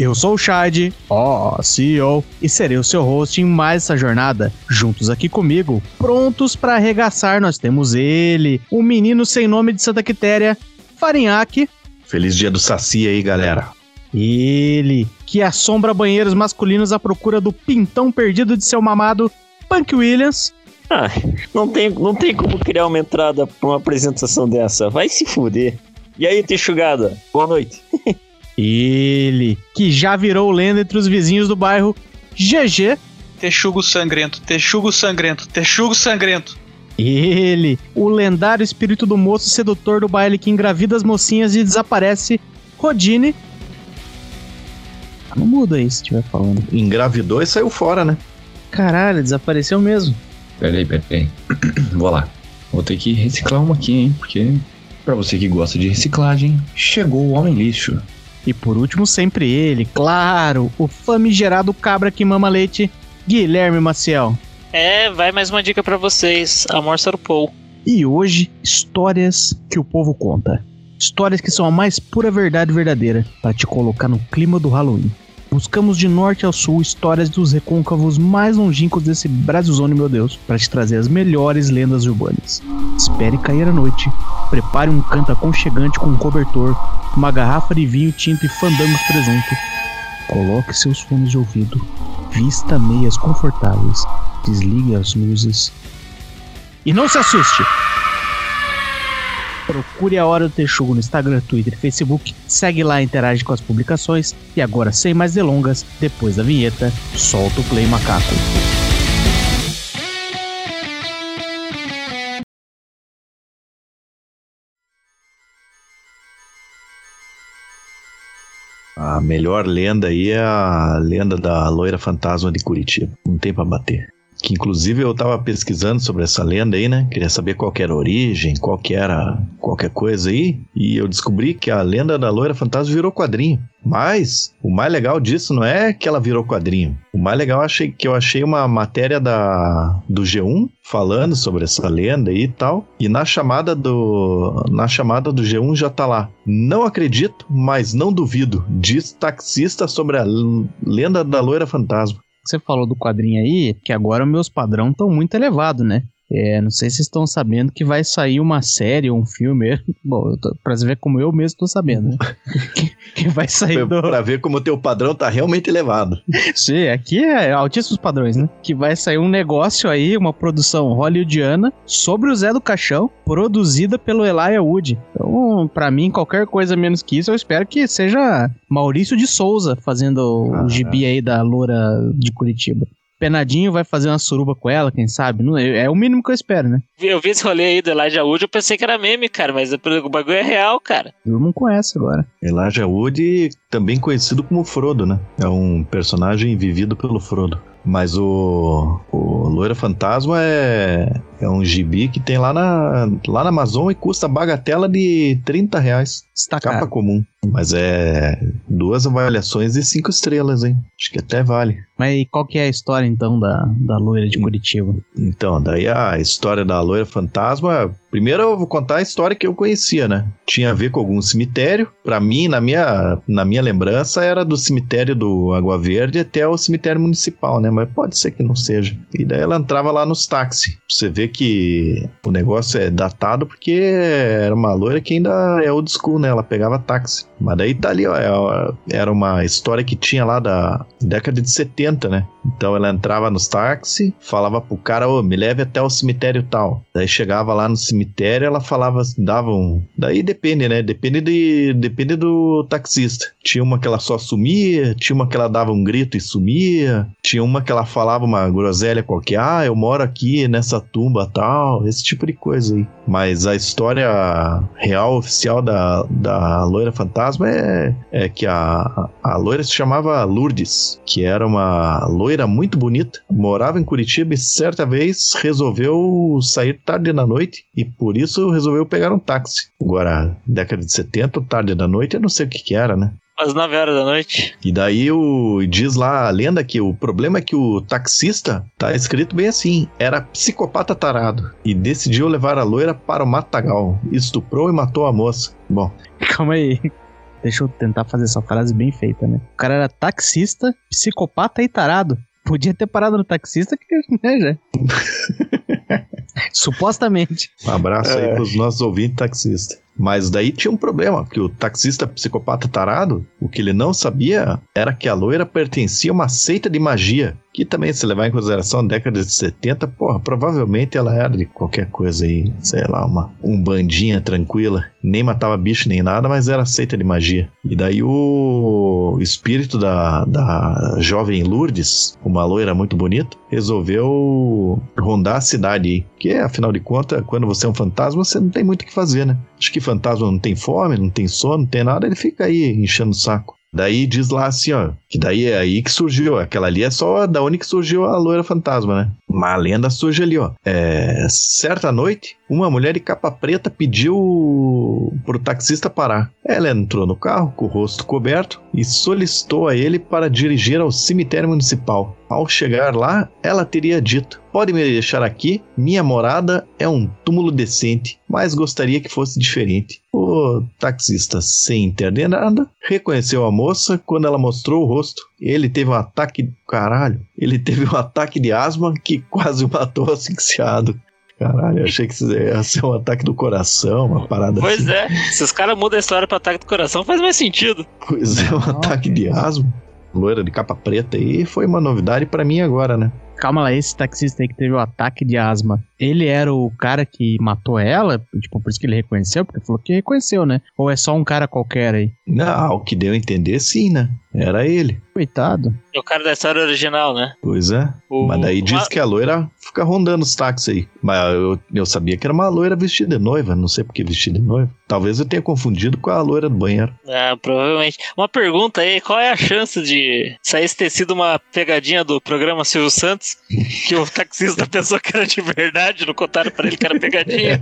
Eu sou o Shad, ó, CEO, e serei o seu host em mais essa jornada. Juntos aqui comigo, prontos para arregaçar, nós temos ele, o menino sem nome de Santa Quitéria, Farinhaque. Feliz dia do Saci aí, galera. Ele, que assombra banheiros masculinos à procura do pintão perdido de seu mamado, Punk Williams. Ah, não tem, não tem como criar uma entrada pra uma apresentação dessa. Vai se fuder. E aí, Texugada? Boa noite. Ele, que já virou lenda entre os vizinhos do bairro, GG. Texugo sangrento, texugo sangrento, texugo sangrento. Ele, o lendário espírito do moço sedutor do baile que engravida as mocinhas e desaparece, Rodine. Não muda aí se estiver falando. Engravidou e saiu fora, né? Caralho, desapareceu mesmo. Peraí, peraí. Vou lá. Vou ter que reciclar uma aqui, hein? Porque, pra você que gosta de reciclagem, chegou o Homem Lixo. E por último, sempre ele, claro, o famigerado cabra que mama leite, Guilherme Maciel. É, vai mais uma dica para vocês. Amor Sarpou. E hoje, histórias que o povo conta. Histórias que são a mais pura verdade verdadeira para te colocar no clima do Halloween. Buscamos de norte ao sul histórias dos recôncavos mais longínquos desse Brasilzone, meu Deus, para te trazer as melhores lendas urbanas. Espere cair a noite, prepare um canto aconchegante com um cobertor, uma garrafa de vinho tinto e fandangos presunto. Coloque seus fones de ouvido, vista meias confortáveis, desligue as luzes. E não se assuste! Procure a Hora do Texugo no Instagram, Twitter e Facebook. Segue lá interage com as publicações. E agora, sem mais delongas, depois da vinheta, solta o play macaco. A melhor lenda aí é a lenda da loira fantasma de Curitiba. Não tem pra bater. Que inclusive eu tava pesquisando sobre essa lenda aí, né? Queria saber qual que era a origem, qual que era qualquer coisa aí. E eu descobri que a lenda da loira fantasma virou quadrinho. Mas o mais legal disso não é que ela virou quadrinho. O mais legal achei que eu achei uma matéria da do G1 falando sobre essa lenda e tal. E na chamada do na chamada do G1 já tá lá. Não acredito, mas não duvido. Diz taxista sobre a lenda da loira fantasma você falou do quadrinho aí, que agora meus padrão estão muito elevados, né? É, não sei se vocês estão sabendo que vai sair uma série ou um filme. Bom, tô, pra ver como eu mesmo tô sabendo, né? que, que, vai sair do... Pra ver como o teu padrão tá realmente elevado. Sim, aqui é altíssimos padrões, né? Que vai sair um negócio aí, uma produção hollywoodiana sobre o Zé do Caixão, produzida pelo Elijah Wood. Então, pra mim, qualquer coisa menos que isso, eu espero que seja Maurício de Souza fazendo ah, o gibi aí da Loura de Curitiba. Penadinho vai fazer uma suruba com ela, quem sabe? Não, é, é o mínimo que eu espero, né? Eu vi esse rolê aí do Elijah Wood, eu pensei que era meme, cara, mas o bagulho é real, cara. Eu não conheço agora. Elijah Wood, também conhecido como Frodo, né? É um personagem vivido pelo Frodo. Mas o, o Loira Fantasma é, é um gibi que tem lá na, lá na Amazon e custa bagatela de 30 reais. Está Capa comum. Mas é duas avaliações e cinco estrelas, hein? Acho que até vale. Mas qual que é a história, então, da, da loira de Curitiba? Então, daí a história da loira fantasma... Primeiro eu vou contar a história que eu conhecia, né? Tinha a ver com algum cemitério. Pra mim, na minha, na minha lembrança, era do cemitério do Água Verde até o cemitério municipal, né? Mas pode ser que não seja. E daí ela entrava lá nos táxis. Você vê que o negócio é datado porque era uma loira que ainda é old school, né? Ela pegava táxi. Mas daí tá ali, ó. é- Era uma história que tinha lá da década de 70, né? Então ela entrava nos táxis, falava pro cara, ô, me leve até o cemitério tal. Daí chegava lá no cemitério, ela falava, dava um. Daí depende, né? Depende, de, depende do taxista. Tinha uma que ela só sumia, tinha uma que ela dava um grito e sumia, tinha uma que ela falava uma groselha qualquer, ah, eu moro aqui nessa tumba tal, esse tipo de coisa aí. Mas a história real, oficial da, da loira fantasma é, é que a, a loira se chamava Lourdes, que era uma loira loira muito bonita, morava em Curitiba e certa vez resolveu sair tarde na noite e por isso resolveu pegar um táxi. Agora, década de 70, tarde da noite, eu não sei o que que era, né? Às 9 horas da noite. E daí o diz lá a lenda que o problema é que o taxista tá escrito bem assim, era psicopata tarado e decidiu levar a loira para o matagal, estuprou e matou a moça. Bom, Calma aí. Deixa eu tentar fazer essa frase bem feita, né? O cara era taxista, psicopata e tarado. Podia ter parado no taxista que, né, já. Supostamente. um abraço aí pros nossos ouvintes taxistas. Mas daí tinha um problema, porque o taxista psicopata tarado, o que ele não sabia era que a loira pertencia a uma seita de magia, que também, se levar em consideração a década de 70, porra, provavelmente ela era de qualquer coisa aí, sei lá, uma um bandinha tranquila, nem matava bicho nem nada, mas era seita de magia. E daí o espírito da, da jovem Lourdes, uma loira muito bonita, resolveu rondar a cidade aí, que afinal de contas, quando você é um fantasma, você não tem muito o que fazer, né? Acho que fantasma não tem fome, não tem sono, não tem nada, ele fica aí enchendo o saco. Daí diz lá assim, ó, que daí é aí que surgiu, aquela ali é só da onde que surgiu a loira fantasma, né? Uma lenda surge ali, ó. É, certa noite, uma mulher de capa preta pediu pro taxista parar. Ela entrou no carro com o rosto coberto e solicitou a ele para dirigir ao cemitério municipal. Ao chegar lá, ela teria dito: Pode me deixar aqui, minha morada é um túmulo decente, mas gostaria que fosse diferente. O taxista, sem entender nada, reconheceu a moça quando ela mostrou o rosto. Ele teve um ataque. Caralho, ele teve um ataque de asma que quase o matou asfixiado. Caralho, eu achei que isso ia ser um ataque do coração, uma parada Pois assim. é, se os caras mudam a história pra ataque do coração, faz mais sentido. Pois é, um ataque de asma. Loira de capa preta aí foi uma novidade pra mim agora, né? Calma lá, esse taxista aí que teve o ataque de asma, ele era o cara que matou ela? Tipo, por isso que ele reconheceu? Porque falou que reconheceu, né? Ou é só um cara qualquer aí? Não, o que deu a entender sim, né? Era ele. Coitado. É o cara da história original, né? Pois é. O- Mas daí diz que a loira fica rondando os táxis aí. Mas eu, eu sabia que era uma loira vestida de noiva. Não sei por que vestida de noiva. Talvez eu tenha confundido com a loira do banheiro. Ah, provavelmente. Uma pergunta aí, qual é a chance de sair esse ter sido uma pegadinha do programa Silvio Santos? Que o taxista pensou que era de verdade, não contaram pra ele que era pegadinha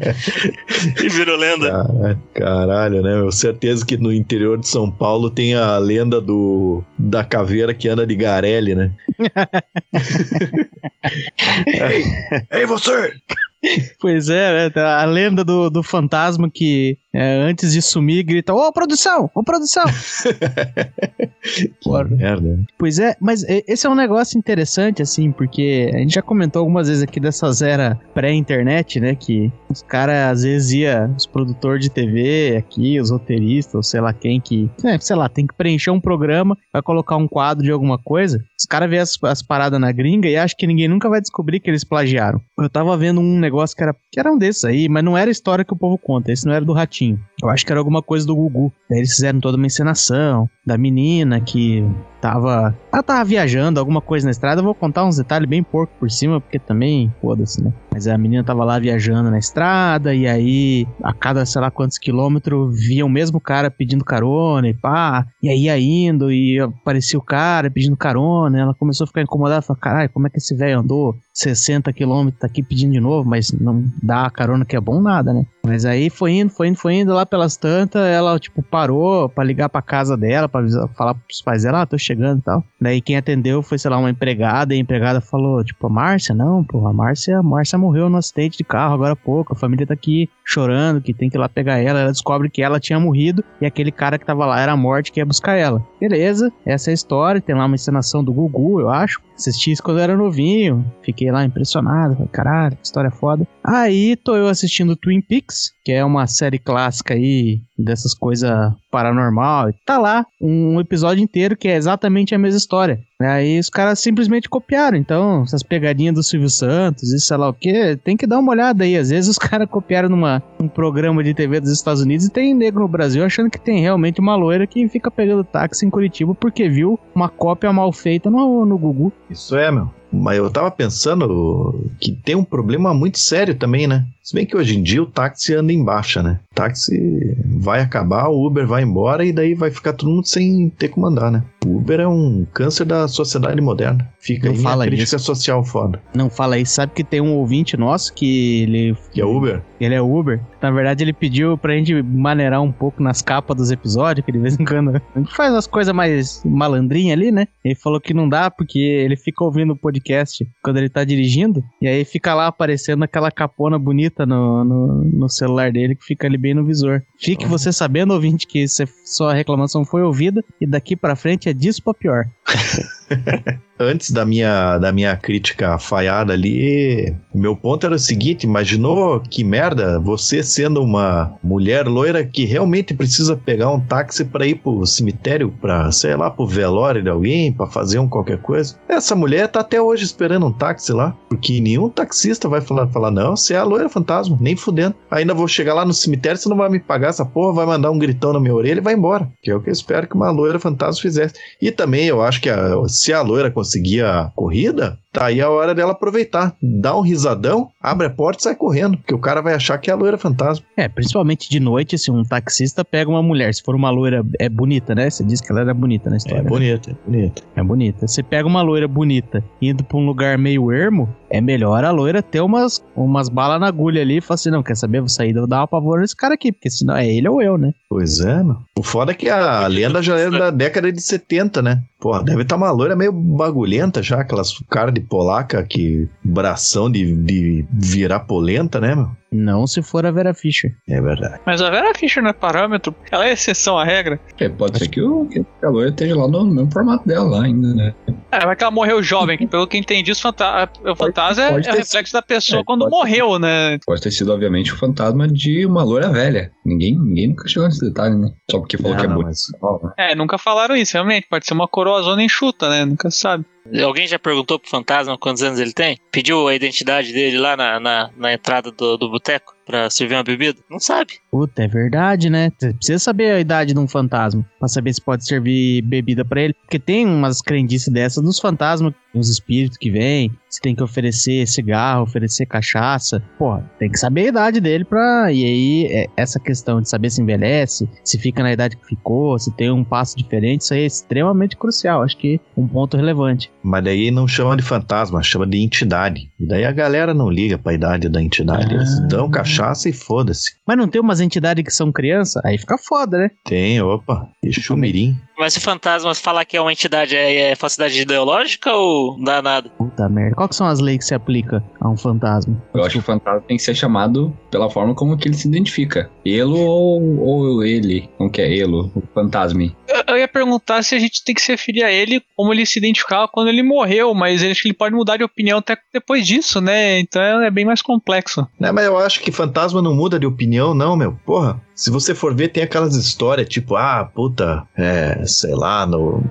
e virou lenda. Caralho, né? Eu certeza que no interior de São Paulo tem a lenda do da caveira que anda de Garelli, né? Ei, você! Pois é, né? a lenda do, do fantasma que é, antes de sumir grita: Ô produção! Ô produção! Que merda. Pois é, mas esse é um negócio interessante, assim, porque a gente já comentou algumas vezes aqui dessas era pré-internet, né? Que os caras às vezes ia, os produtores de TV aqui, os roteiristas, ou sei lá quem que, é, sei lá, tem que preencher um programa, vai colocar um quadro de alguma coisa. Os caras vê as, as paradas na gringa e acham que ninguém nunca vai descobrir que eles plagiaram. Eu tava vendo um negócio que era, que era um desses aí, mas não era a história que o povo conta, esse não era do Ratinho. enfim, Eu acho que era alguma coisa do Gugu. Daí eles fizeram toda uma encenação da menina que tava. Ela tava viajando, alguma coisa na estrada. Eu vou contar uns detalhes bem porco por cima, porque também, foda-se, né? Mas a menina tava lá viajando na estrada, e aí, a cada sei lá quantos quilômetros, via o mesmo cara pedindo carona e pá. E aí ia indo, e aparecia o cara pedindo carona. Ela começou a ficar incomodada, falou: caralho, como é que esse velho andou 60 quilômetros, aqui pedindo de novo, mas não dá a carona que é bom nada, né? Mas aí foi indo, foi indo, foi indo lá pelas tantas, ela, tipo, parou pra ligar pra casa dela, pra avisar, falar pros pais dela, ah, tô chegando e tal. Daí quem atendeu foi, sei lá, uma empregada, e a empregada falou, tipo, a Márcia, não, pô, a Márcia, a Márcia morreu no acidente de carro agora há pouco, a família tá aqui chorando, que tem que ir lá pegar ela, ela descobre que ela tinha morrido, e aquele cara que tava lá era a morte que ia buscar ela. Beleza, essa é a história, tem lá uma encenação do Gugu, eu acho, assisti isso quando eu era novinho, fiquei lá impressionado, falei, caralho, que história foda. Aí tô eu assistindo Twin Peaks, que é uma série clássica aí dessas coisas paranormal. Tá lá um episódio inteiro que é exatamente a mesma história. Aí os caras simplesmente copiaram. Então, essas pegadinhas do Silvio Santos e sei lá o que, tem que dar uma olhada aí. Às vezes os caras copiaram numa, um programa de TV dos Estados Unidos e tem negro no Brasil achando que tem realmente uma loira que fica pegando táxi em Curitiba porque viu uma cópia mal feita no, no Gugu. Isso é, meu. Mas eu tava pensando que tem um problema muito sério também, né? Se bem que hoje em dia o táxi anda em baixa, né? O táxi vai acabar, o Uber vai embora e daí vai ficar todo mundo sem ter como andar, né? O Uber é um câncer da sociedade moderna. Fica Não aí fala crítica isso. social foda. Não fala aí, sabe que tem um ouvinte nosso que ele. Que é Uber? Ele é Uber. Na verdade, ele pediu pra gente maneirar um pouco nas capas dos episódios, que de vez em quando a gente faz as coisas mais malandrinha ali, né? Ele falou que não dá porque ele fica ouvindo o podcast quando ele tá dirigindo, e aí fica lá aparecendo aquela capona bonita no, no, no celular dele que fica ali bem no visor. Fique você sabendo, ouvinte, que sua reclamação foi ouvida e daqui pra frente é disso pra pior. Antes da minha, da minha crítica falhada ali, meu ponto era o seguinte: imaginou que merda você sendo uma mulher loira que realmente precisa pegar um táxi pra ir pro cemitério, pra, sei lá, pro velório de alguém, pra fazer um qualquer coisa. Essa mulher tá até hoje esperando um táxi lá, porque nenhum taxista vai falar, falar não, você é a loira fantasma, nem fudendo. Ainda vou chegar lá no cemitério, você não vai me pagar essa porra, vai mandar um gritão na minha orelha e vai embora. Que é o que eu espero que uma loira fantasma fizesse. E também eu acho que a- se a loira conseguir a corrida, tá aí a hora dela aproveitar. Dá um risadão, abre a porta e sai correndo, porque o cara vai achar que é a loira fantasma. É, principalmente de noite, se um taxista pega uma mulher, se for uma loira, é bonita, né? Você disse que ela era bonita na É história. né? bonito, é bonito. É bonita. Você pega uma loira bonita indo pra um lugar meio ermo, é melhor a loira ter umas, umas balas na agulha ali e falar assim: não, quer saber? Vou sair, vou dar uma pavor nesse cara aqui, porque senão é ele ou eu, né? Pois é, meu. O foda é que a lenda já é da década de 70, né? Porra, deve estar uma loira meio bagulhenta já, aquelas cara de polaca que bração de, de virar polenta, né, meu? Não se for a Vera Fischer. É verdade. Mas a Vera Fischer não é parâmetro, ela é exceção à regra. É, pode ser que, o, que a loira esteja lá no mesmo formato dela lá ainda, né? É, vai que ela morreu jovem, que pelo que eu entendi, os fanta o fantasma é- pode é, reflexo da pessoa É, quando ter morreu, né? Pode ter sido, obviamente, o fantasma de uma loira velha. Ninguém, ninguém nunca chegou nesse detalhe, né? Só porque falou Não, que é não, bonito. mas-? É, nunca falaram isso, realmente. Pode ser uma coroazona enxuta, né? Nunca se sabe. Alguém já perguntou pro fantasma quantos anos ele tem? Pediu a identidade dele lá na, na, na entrada do, do boteco pra servir uma bebida? Não sabe. Puta, é verdade, né? Você precisa saber a idade de um fantasma pra saber se pode servir bebida pra ele. Porque tem umas crendices dessas dos fantasmas, os espíritos que vêm. Você tem que oferecer cigarro, oferecer cachaça. Porra, tem que saber a idade dele pra. E aí, é, essa questão de saber se envelhece, se fica na idade que ficou, se tem um passo diferente, isso aí é extremamente crucial. Acho que um ponto relevante. Mas daí não chama de fantasma, chama de entidade. E daí a galera não liga pra idade da entidade. Eles Dão cachaça e foda-se. Mas não tem umas entidades que são criança? Aí fica foda, né? Tem, opa. Exu Mirim. Mas se o fantasma falar que é uma entidade, é, é falsidade ideológica ou não dá nada? Puta merda. Qual que são as leis que se aplica a um fantasma? Eu acho que o fantasma tem que ser chamado pela forma como que ele se identifica. Elo ou, ou ele? Como que é elo? O fantasma. Eu, eu ia perguntar se a gente tem que se referir a ele como ele se identificava quando ele morreu, mas acho que ele pode mudar de opinião até depois disso, né? Então é bem mais complexo. Né, mas eu acho que fantasma não muda de opinião, não, meu. Porra, se você for ver, tem aquelas histórias tipo, ah, puta, é, sei lá, no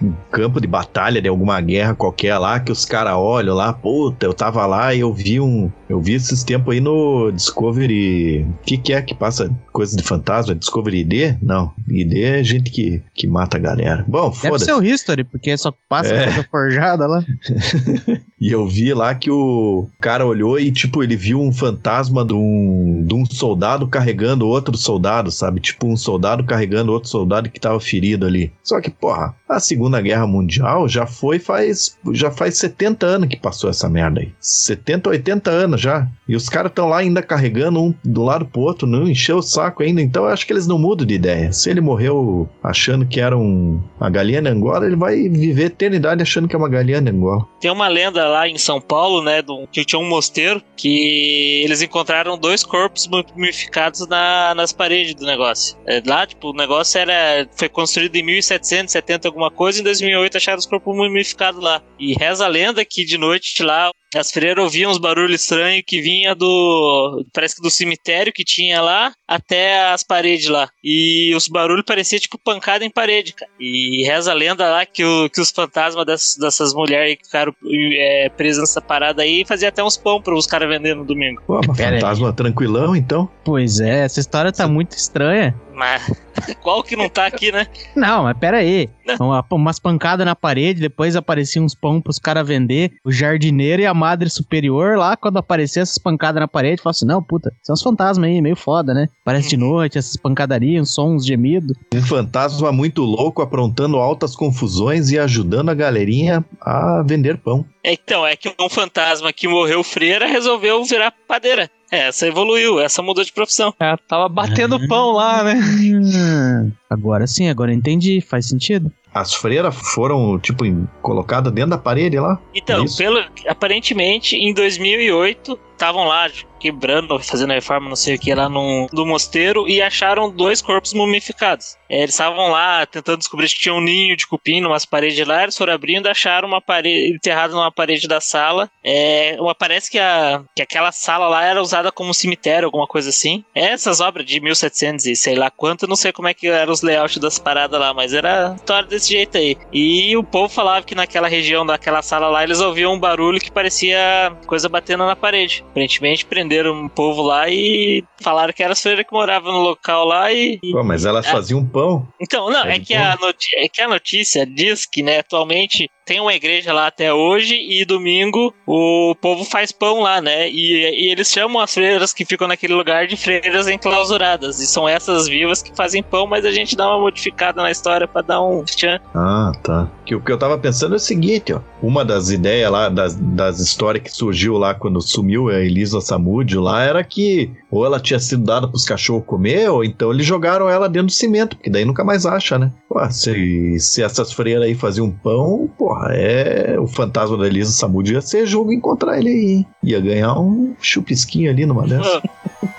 no campo de batalha de alguma guerra qualquer lá, que os caras olham lá, puta, eu tava lá e eu vi um. Eu vi esses tempos aí no Discovery. O que, que é que passa coisa de fantasma? Discovery ID? Não. ID é gente que, que mata a galera. Bom, Deve foda-se. ser o History, porque só passa É. coisa forjada lá. E eu vi lá que o cara olhou e, tipo, ele viu um fantasma de um, de um soldado carregando outro soldado, sabe? Tipo, um soldado carregando outro soldado que tava ferido ali. Só que, porra, a Segunda Guerra Mundial já foi faz. Já faz 70 anos que passou essa merda aí. 70, 80 anos já. E os caras estão lá ainda carregando um do lado pro outro, não encheu o saco ainda. Então eu acho que eles não mudam de ideia. Se ele morreu achando que era um, uma galinha Angola, ele vai viver eternidade achando que é uma galinha Angola. Tem uma lenda lá em São Paulo, né, do, que tinha um mosteiro, que eles encontraram dois corpos mumificados na, nas paredes do negócio. É, lá, tipo, o negócio era foi construído em 1770 alguma coisa, e em 2008 acharam os corpos mumificados lá. E reza a lenda que de noite lá as freiras ouviam uns barulhos estranhos que vinha do. Parece que do cemitério que tinha lá até as paredes lá. E os barulhos pareciam tipo pancada em parede, cara. E reza a lenda lá que, o, que os fantasmas dessas, dessas mulheres que ficaram é, presas nessa parada aí fazia até uns pão para os caras vender no domingo. Pô, Pera aí. fantasma tranquilão, então. Pois é, essa história tá muito estranha. Mas qual que não tá aqui, né? Não, mas pera aí. Uma, umas pancadas na parede, depois apareciam uns pão pros caras vender. O jardineiro e a madre superior lá, quando aparecia essas pancadas na parede, falavam assim: não, puta, são uns fantasmas aí, meio foda, né? Parece de noite, essas pancadarias, uns sons gemidos. Um fantasma muito louco aprontando altas confusões e ajudando a galerinha a vender pão. É, Então, é que um fantasma que morreu freira resolveu virar padeira. É, Essa evoluiu, essa mudou de profissão. É, tava batendo pão lá, né? Agora sim, agora entendi, faz sentido. As freiras foram, tipo, colocadas dentro da parede lá. Então, Isso. pelo, aparentemente, em 2008, estavam lá quebrando, fazendo reforma, não sei o que, lá no, no mosteiro e acharam dois corpos mumificados. É, eles estavam lá tentando descobrir se tinha um ninho de cupim numas paredes lá, eles foram abrindo e acharam uma parede, enterrado numa parede da sala. É, parece que, a, que aquela sala lá era usada como cemitério, alguma coisa assim. É, Essas obras de 1700 e sei lá quanto, não sei como é que eram os layouts das paradas lá, mas era história desse jeito aí. E o povo falava que naquela região daquela sala lá eles ouviam um barulho que parecia coisa batendo na parede. Aparentemente prenderam um povo lá e falaram que era as freiras que moravam no local lá e. Pô, mas elas É. faziam pão. Então, não, É que, a noti- é que a notícia diz que, né, atualmente tem uma igreja lá até hoje e domingo o povo faz pão lá, né? E, e eles chamam as freiras que ficam naquele lugar de freiras enclausuradas. E são essas vivas que fazem pão, mas a gente dá uma modificada na história pra dar um tchan. Ah, tá. Que o que eu tava pensando é o seguinte, ó. Uma das ideias lá, das, das histórias que surgiu lá quando sumiu a Elisa Samúdio lá, era que ou ela tinha sido dada pros cachorros comer, ou então eles jogaram ela dentro do cimento, porque daí nunca mais acha, né? Pô, se, se essas freiras aí faziam pão, porra, é. O fantasma da Elisa Samúdio ia ser jogo encontrar ele aí. Ia ganhar um chupisquinho ali numa dessas.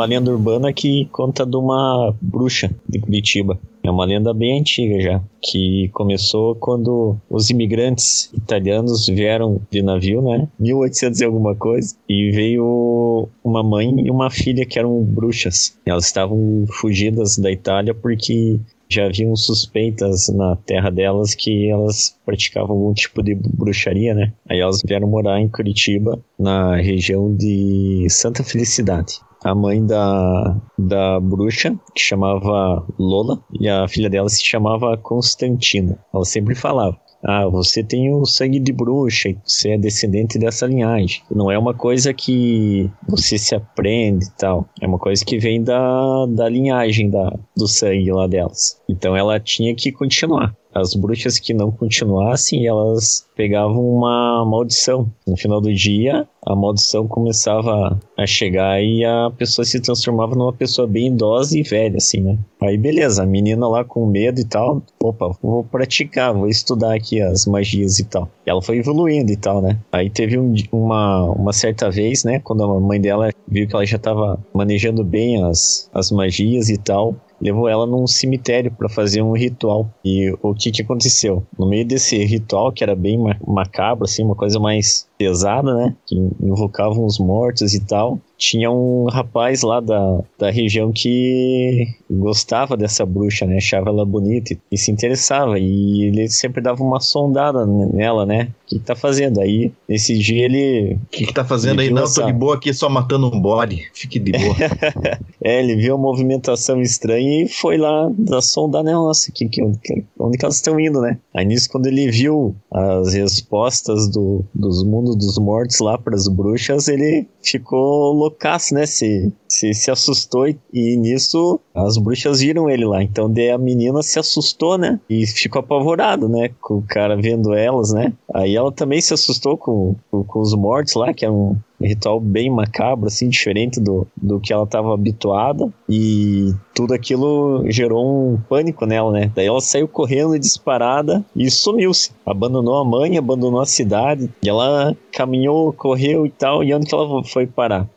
uma lenda urbana que conta de uma bruxa de Curitiba. É uma lenda bem antiga já, que começou quando os imigrantes italianos vieram de navio, né? 1800 e alguma coisa, e veio uma mãe e uma filha que eram bruxas. Elas estavam fugidas da Itália porque já haviam suspeitas na terra delas que elas praticavam algum tipo de bruxaria, né? Aí elas vieram morar em Curitiba, na região de Santa Felicidade. A mãe da, da bruxa, que chamava Lola, e a filha dela se chamava Constantina. Ela sempre falava. Ah, você tem o sangue de bruxa, você é descendente dessa linhagem. Não é uma coisa que você se aprende e tal. É uma coisa que vem da, da linhagem da, do sangue lá delas. Então ela tinha que continuar. As bruxas que não continuassem, elas pegavam uma maldição. No final do dia, a maldição começava a chegar e a pessoa se transformava numa pessoa bem idosa e velha, assim, né? Aí beleza, a menina lá com medo e tal, opa, vou praticar, vou estudar aqui as magias e tal. E ela foi evoluindo e tal, né? Aí teve um uma, uma certa vez, né, quando a mãe dela viu que ela já tava manejando bem as, as magias e tal, levou ela num cemitério para fazer um ritual. E o que que aconteceu? No meio desse ritual, que era bem ma- macabro, assim, uma coisa mais pesada, né? Que invocavam os mortos e tal. Tinha um rapaz lá da, da região que gostava dessa bruxa, né? Achava ela bonita e, e se interessava. E ele sempre dava uma sondada nela, né? O que, que tá fazendo? Aí, nesse dia, ele O que, que tá fazendo aí? Não, viu tô de essa- boa aqui só matando um bode. Fique de boa. É, ele viu a movimentação estranha e foi lá da sondar, né? Nossa, que, que, onde que elas estão indo, né? Aí nisso, quando ele viu as respostas do, dos mundos dos mortos lá para as bruxas, ele ficou loucaço, né? Se, se, se assustou e, e nisso as bruxas viram ele lá. Então daí a menina se assustou, né? E ficou apavorado, né? Com o cara vendo elas, né? Aí ela também se assustou com, com, com os mortos lá, que é um, ritual bem macabro, assim, diferente do, do que ela estava habituada. E tudo aquilo gerou um pânico nela, né? Daí ela saiu correndo disparada e sumiu-se. Abandonou a mãe, abandonou a cidade. E ela caminhou, correu e tal. E onde que ela foi parar?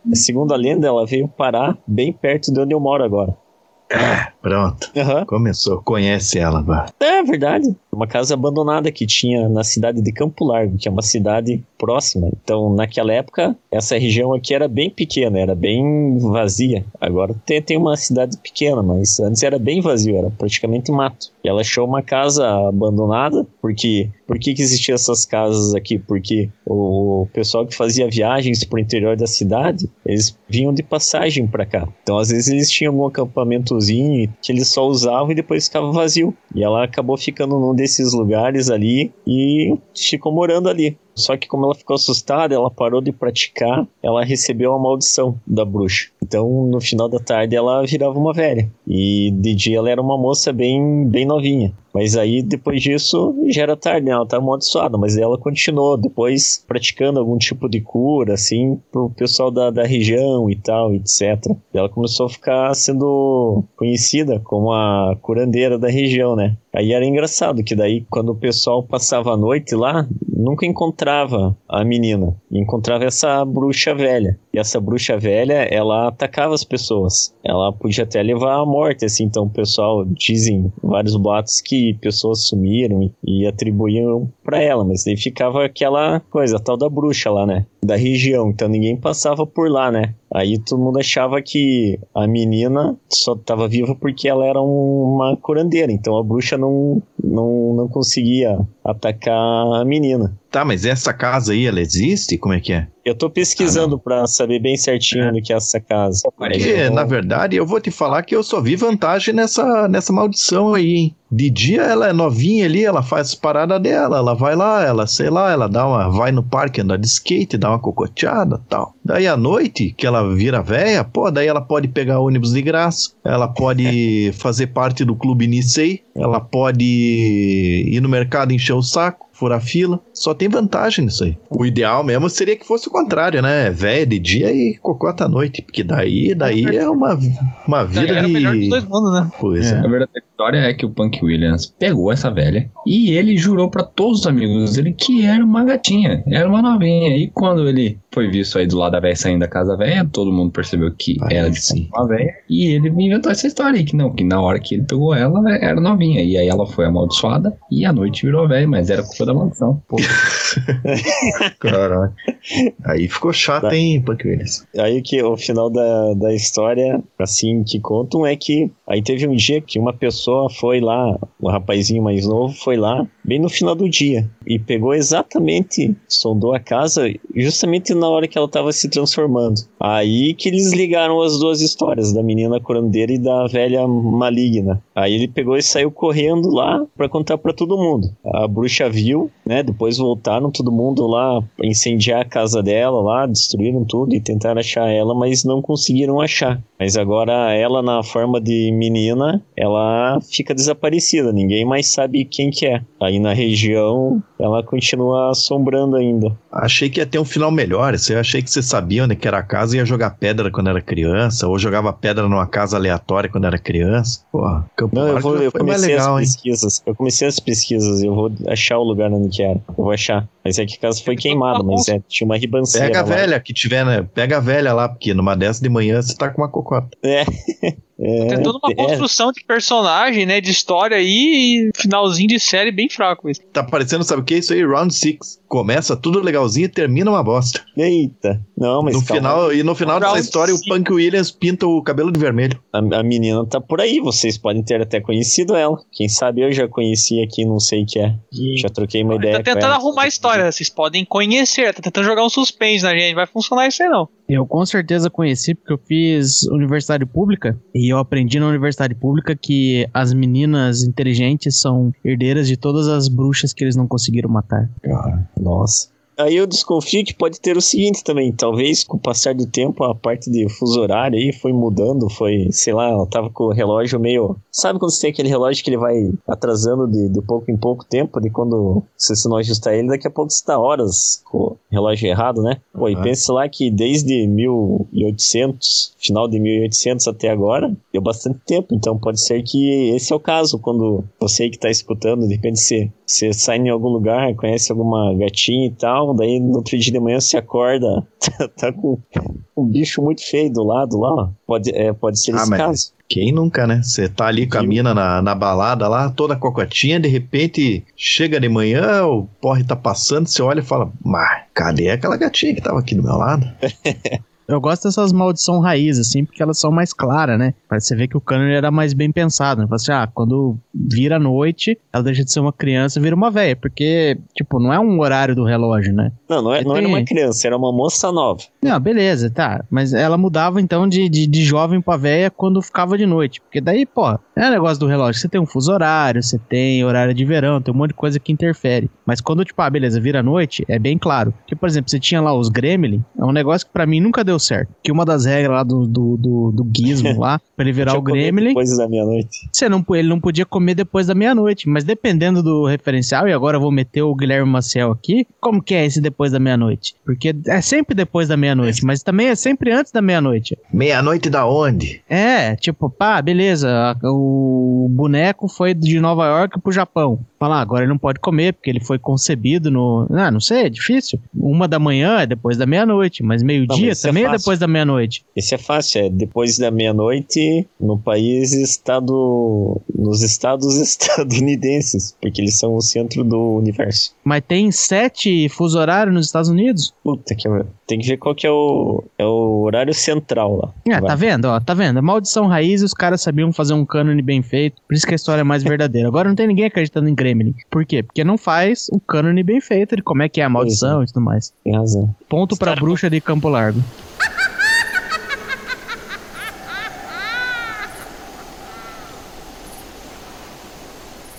A lenda, ela veio parar bem perto de onde eu moro agora. Pronto. Aham. Começou. Conhece ela agora. É verdade. Uma casa abandonada que tinha na cidade de Campo Largo, que é uma cidade próxima. Então, naquela época, essa região aqui era bem pequena, era bem vazia. Agora tem, tem uma cidade pequena, mas antes era bem vazio, era praticamente mato. E ela achou uma casa abandonada, porque por que, que existiam essas casas aqui? Porque o pessoal que fazia viagens pro interior da cidade, eles vinham de passagem para cá. Então, às vezes, eles tinham algum acampamentozinho que eles só usavam e depois ficava vazio. E ela acabou ficando num desses lugares ali e ficou morando ali. Só que como ela ficou assustada, ela parou de praticar, ela recebeu a maldição da bruxa. Então, no final da tarde, ela virava uma velha. E de dia ela era uma moça bem, bem novinha. Mas aí, depois disso, já era tarde, né? ela estava amaldiçoada, mas ela continuou depois praticando algum tipo de cura, assim, pro pessoal da, da região e tal, etc. E ela começou a ficar sendo conhecida como a curandeira da região, né? Aí era engraçado que daí, quando o pessoal passava a noite lá, nunca encontrava a menina. Encontrava essa bruxa velha. E essa bruxa velha, ela atacava as pessoas. Ela podia até levar à morte, assim. Então, o pessoal dizem vários boatos que pessoas sumiram e, atribuíam para ela, mas daí ficava aquela coisa, a tal da bruxa lá, né? Da região. Então, ninguém passava por lá, né? Aí todo mundo achava que a menina só estava viva porque ela era um- uma curandeira, então a bruxa não, não, não conseguia atacar a menina. Tá, mas essa casa aí, ela existe? Como é que é? Eu tô pesquisando pra saber bem certinho do que é essa casa. Porque, na verdade, eu vou te falar que eu só vi vantagem nessa, nessa maldição aí, hein? De dia ela é novinha ali, ela faz as paradas dela, ela vai lá, ela, sei lá, ela dá uma, vai no parque andar de skate, dá uma cocoteada tal. Daí à noite, que ela vira véia, pô, daí ela pode pegar ônibus de graça, ela pode fazer parte do clube Nisei, ela pode ir no mercado encher o saco, furar fila, só tem vantagem nisso aí. O ideal mesmo seria que fosse o contrário, né? Véia de dia e cocota à noite, porque daí, daí é uma, uma Daí vida era o melhor dos de dois mundos, né? coisa. A verdadeira história é que o Punk Williams pegou essa velha e ele jurou pra todos os amigos dele que era uma gatinha, era uma novinha. E quando ele foi visto aí do lado da velha saindo da casa velha, todo mundo percebeu que Parece. era de fato uma velha. E ele inventou essa história aí, que não, que na hora que ele pegou ela, ela era novinha. E aí ela foi amaldiçoada e à noite virou velha, mas era culpa da maldição. Pô, Caraca. Aí ficou chato, Tá. hein, Punk Williams? Aí que o final da, da história, assim, que contam é que aí teve um dia que uma pessoa foi lá, um rapazinho mais novo foi lá, bem no final do dia, e pegou exatamente, sondou a casa justamente na hora que ela estava se transformando. Aí que eles ligaram as duas histórias, da menina curandeira e da velha maligna. Aí ele pegou e saiu correndo lá pra contar pra todo mundo. A bruxa viu, né? Depois voltaram todo mundo lá incendiar a casa dela lá, destruíram tudo e tentaram achar ela, mas não conseguiram achar. Mas agora ela na forma de menina, ela fica desaparecida, ninguém mais sabe quem que é. Aí na região, ela continua assombrando ainda. Achei que ia ter um final melhor. Eu achei que você sabia onde que era a casa e ia jogar pedra quando era criança, ou jogava pedra numa casa aleatória quando era criança. Porra, Campo Não, eu, vou, eu comecei legal, as hein? pesquisas. Eu comecei as pesquisas, eu vou achar o lugar onde que era. Eu vou achar. Mas é que a casa foi queimada, mas é, tinha uma ribanceira Pega a lá. velha que tiver, né? Pega a velha lá, porque numa dessa de manhã você tá com uma cocota. É. É, Tem toda uma é, construção de personagem, né? De história aí e finalzinho de série bem fraco. Isso. Tá parecendo, sabe o que é isso aí? Round 6. Começa tudo legalzinho e termina uma bosta. Eita. Não, mas no calma. final, e no final dessa Round história, o six. Punk Williams pinta o cabelo de vermelho. A, a menina tá por aí, vocês podem ter até conhecido ela. Quem sabe eu já conheci aqui, não sei o que é. Já troquei uma ideia Tá com tentando ela. arrumar a história, vocês podem conhecer, tá tentando jogar um suspense na gente, vai funcionar isso aí não. Eu com certeza conheci porque eu fiz universidade pública e eu aprendi na universidade pública que as meninas inteligentes são herdeiras de todas as bruxas que eles não conseguiram matar. Nossa. Aí eu desconfio que pode ter o seguinte também, talvez com o passar do tempo a parte de fuso horário aí foi mudando, foi, sei lá, ela tava com o relógio meio... Sabe quando você tem aquele relógio que ele vai atrasando de, de pouco em pouco tempo, de quando você se não ajustar ele, daqui a pouco você tá horas com relógio errado, né? Pô, e Aham. pensa lá que desde 1800, final de 1800 até agora, deu bastante tempo, então pode ser que esse é o caso, quando você que tá escutando, de repente você, você sai em algum lugar, conhece alguma gatinha e tal, daí no outro dia de manhã você acorda, tá, tá com um bicho muito feio do lado lá, ó. pode, é, pode ser Ah, esse mas- caso. Quem nunca, né? Você tá ali com a mina na, na balada lá, toda cocotinha, de repente chega de manhã, o porre tá passando, você olha e fala, mas cadê aquela gatinha que tava aqui do meu lado? Eu gosto dessas maldição raiz, assim, porque elas são mais claras, né? Mas você vê que o cânone era mais bem pensado. Né? Assim, ah, quando vira noite, ela deixa de ser uma criança e vira uma velha. Porque, tipo, não é um horário do relógio, né? Não, não, é, não era tem- uma criança, era uma moça nova. Não, beleza, tá. Mas ela mudava então de, de, de jovem pra velha quando ficava de noite. Porque daí, pô, é o negócio do relógio. Você tem um fuso horário, você tem horário de verão, tem um monte de coisa que interfere. Mas quando, tipo, ah, beleza, vira noite, é bem claro. Porque, por exemplo, você tinha lá os Gremlin, é um negócio que pra mim nunca deu certo. Que uma das regras lá do, do, do, do Gizmo lá, pra ele virar o Gremlin. Depois da meia-noite. Você não, ele não podia comer depois da meia-noite, mas dependendo do referencial, e agora eu vou meter o Guilherme Maciel aqui, como que é esse depois da meia-noite? Porque é sempre depois da meia-noite, mas também é sempre antes da meia-noite. Meia-noite da onde? É, tipo, pá, beleza, o boneco foi de Nova York pro Japão. Fala, ah, agora ele não pode comer, porque ele foi concebido no. Ah, não sei, é difícil. Uma da manhã é depois da meia-noite, mas meio-dia isso é também é, fácil. depois da meia-noite. Esse é fácil, é depois da meia-noite no país estado. nos estados estadunidenses, porque eles são o centro do universo. Mas tem sete fuso horários nos Estados Unidos? Puta que tem que ver qual que é o, é o horário central lá. Vai. tá vendo? Ó, tá vendo? A maldição raiz os caras sabiam fazer um cânone bem feito. Por isso que a história é mais verdadeira. Agora não tem ninguém acreditando em Gremlin. Por quê? Porque não faz o cânone bem feito de como é que é a maldição e tudo mais. Tem razão. Ponto pra bruxa de Campo Largo.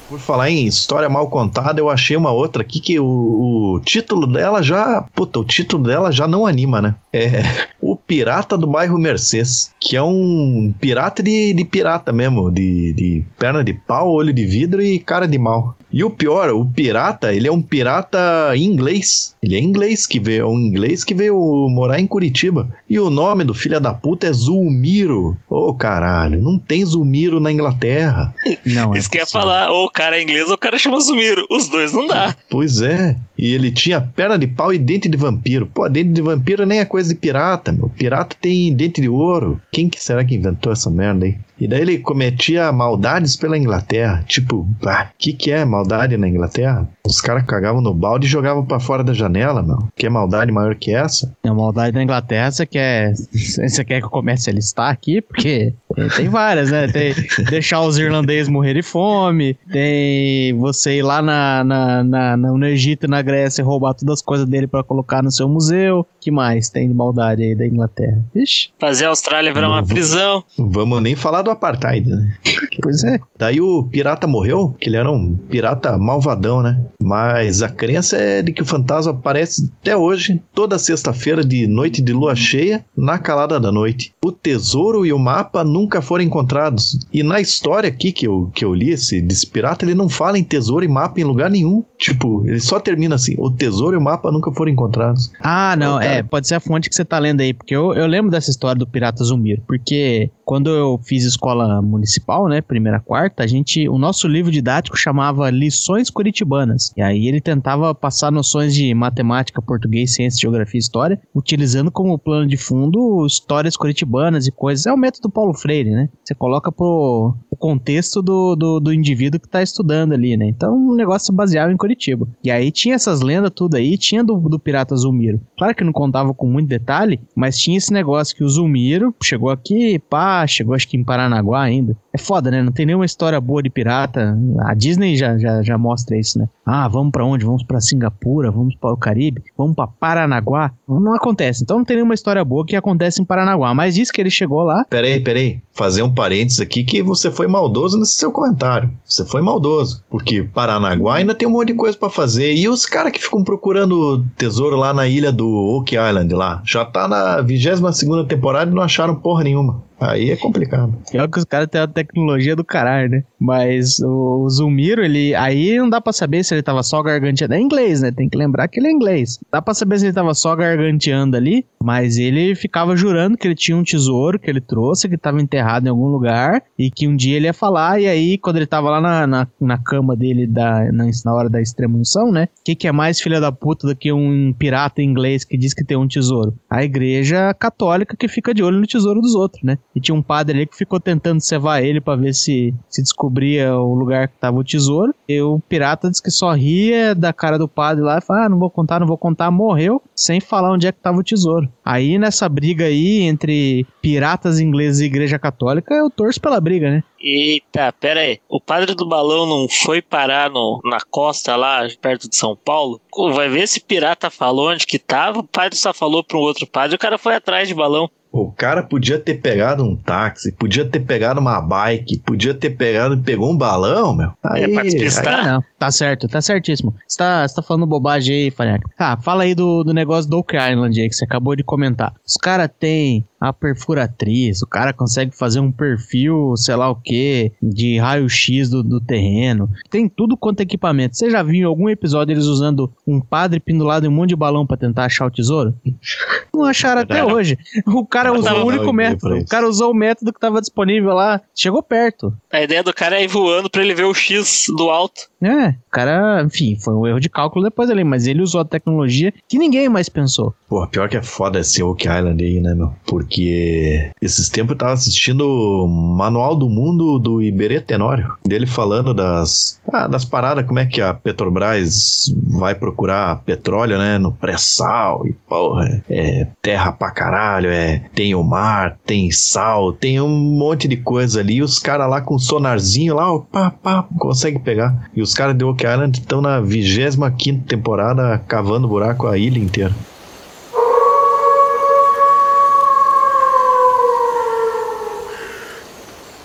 Por falar em história mal contada, eu achei uma outra aqui que o, o título dela já. Puta, o título dela já não anima, né? É O Pirata do Bairro Mercês, que é um pirata de, de pirata mesmo, de, de perna de pau, olho de vidro e cara de mal. E o pior, o pirata, ele é um pirata inglês. Ele é inglês, que veio, é um inglês que veio morar em Curitiba. E o nome do filho da puta é Zulmiro. Ô caralho, não tem Zulmiro na Inglaterra. Não, é Isso que ia possível. falar, ou o cara é inglês ou o cara chama Zumiro. Os dois não dá. Pois é. E ele tinha perna de pau e dente de vampiro. Pô, dente de vampiro nem é coisa de pirata, meu. Pirata tem dente de ouro. Quem que será que inventou essa merda aí? E daí ele cometia maldades pela Inglaterra. Tipo, o que que é maldade na Inglaterra? Os caras cagavam no balde e jogavam pra fora da janela, meu. Que maldade maior que essa? É a maldade da Inglaterra, você quer. Você quer que eu comece a listar aqui? Porque tem, várias, né? Tem deixar os irlandeses morrer de fome, tem você ir lá na, na, na- na- no Egito e na Grécia e roubar todas as coisas dele pra colocar no seu museu. que mais tem de maldade aí da Inglaterra? Ixi, Fazer a Austrália virar uma prisão. Vamos nem falar do apartheid, né? pois é. Daí o pirata morreu, que ele era um pirata malvadão, né? Mas a crença é de que o fantasma aparece até hoje, toda sexta-feira de noite de lua cheia, na calada da noite. O tesouro e o mapa nunca foram encontrados. E na história aqui que eu, que eu li, esse desse pirata, ele não fala em tesouro e mapa em lugar nenhum. Tipo, ele só termina assim: o tesouro e o mapa nunca foram encontrados. Ah, não, cara. é, pode ser a fonte que você tá lendo aí, porque eu, eu lembro dessa história do Pirata Zumiro, porque quando eu fiz escola municipal, né, primeira quarta, a gente, o nosso livro didático chamava Lições Curitibanas, e aí ele tentava passar noções de matemática, português, ciência, geografia e história, utilizando como plano de fundo histórias curitibanas e coisas, é o método Paulo Freire, né, você coloca pro o contexto do, do, do indivíduo que tá estudando ali, né, então o negócio se baseava em Curitiba, e aí tinha essas lendas tudo aí, tinha do, do Pirata Zulmiro, Claro que não contava com muito detalhe, mas tinha esse negócio que o Zulmiro chegou aqui, pá, chegou acho que em Paranaguá ainda. É foda, né? Não tem nenhuma história boa de pirata. A Disney já, já, já mostra isso, né? Ah, vamos pra onde? Vamos pra Singapura, vamos para o Caribe, vamos pra Paranaguá. Não, acontece. Então não tem nenhuma história boa que acontece em Paranaguá. Mas diz que ele chegou lá. Peraí, peraí. Fazer um parênteses aqui que você foi maldoso nesse seu comentário. Você foi maldoso. Porque Paranaguá ainda tem um monte de coisa pra fazer. E os caras que ficam procurando tesouro lá na ilha do Oak Island lá. Já tá na 22 segunda temporada e não acharam porra nenhuma. Aí é complicado. Pior que os caras têm a tecnologia do caralho, né? Mas o, o Zulmiro, ele. Aí não dá pra saber se ele tava só garganteando. É inglês, né? Tem que lembrar que ele é inglês. Dá pra saber se ele tava só garganteando ali, mas ele ficava jurando que ele tinha um tesouro que ele trouxe, que tava enterrado em algum lugar, e que um dia ele ia falar. E aí, quando ele tava lá na, na, na cama dele, da, na, na hora da extremunção, né? O que, que é mais filha da puta do que um pirata inglês que diz que tem um tesouro? A igreja católica que fica de olho no tesouro dos outros, né? E tinha um padre ali que ficou tentando cevar ele pra ver se, se descobria o lugar que tava o tesouro. E o pirata disse que só ria da cara do padre lá e falou: Ah, não vou contar, não vou contar. Morreu sem falar onde é que tava o tesouro. Aí nessa briga aí entre piratas ingleses e igreja católica, eu torço pela briga, né? Eita, pera aí. O padre do balão não foi parar no, na costa lá, perto de São Paulo? Vai ver se pirata falou onde que tava. O padre só falou para um outro padre. O cara foi atrás de balão. O cara podia ter pegado um táxi, podia ter pegado uma bike, podia ter pegado, pegou um balão, meu. Aí, É pra despistar. Ah, não. Tá certo, tá certíssimo. Você tá, tá falando bobagem aí, Faneca. Ah, fala aí do, do negócio do Oak Island aí que você acabou de comentar. Os caras têm a perfuratriz, o cara consegue fazer um perfil, sei lá o que, de raio-x do, do terreno. Tem tudo quanto é equipamento. Você já viu em algum episódio eles usando um padre pendurado em um monte de balão pra tentar achar o tesouro? Não acharam até hoje. O cara Não usou tava o único não, método. O cara usou o método que tava disponível lá. Chegou perto. A ideia do cara é ir voando pra ele ver o X do alto. É, o cara, enfim, foi um erro de cálculo depois ali, mas ele usou a tecnologia que ninguém mais pensou. Pô, pior que é foda esse Oak Island aí, né, meu? Porque esses tempos eu tava assistindo Manual do Mundo do Iberê Tenório, dele falando das, ah, das paradas, como é que a Petrobras vai procurar petróleo, né, no pré-sal e porra, é terra pra caralho, é, tem o mar, tem sal, tem um monte de coisa ali, os caras lá com sonarzinho lá, ó, pá, pá, consegue pegar. E os caras de Oak Island estão na 25 quinta temporada cavando buraco a ilha inteira.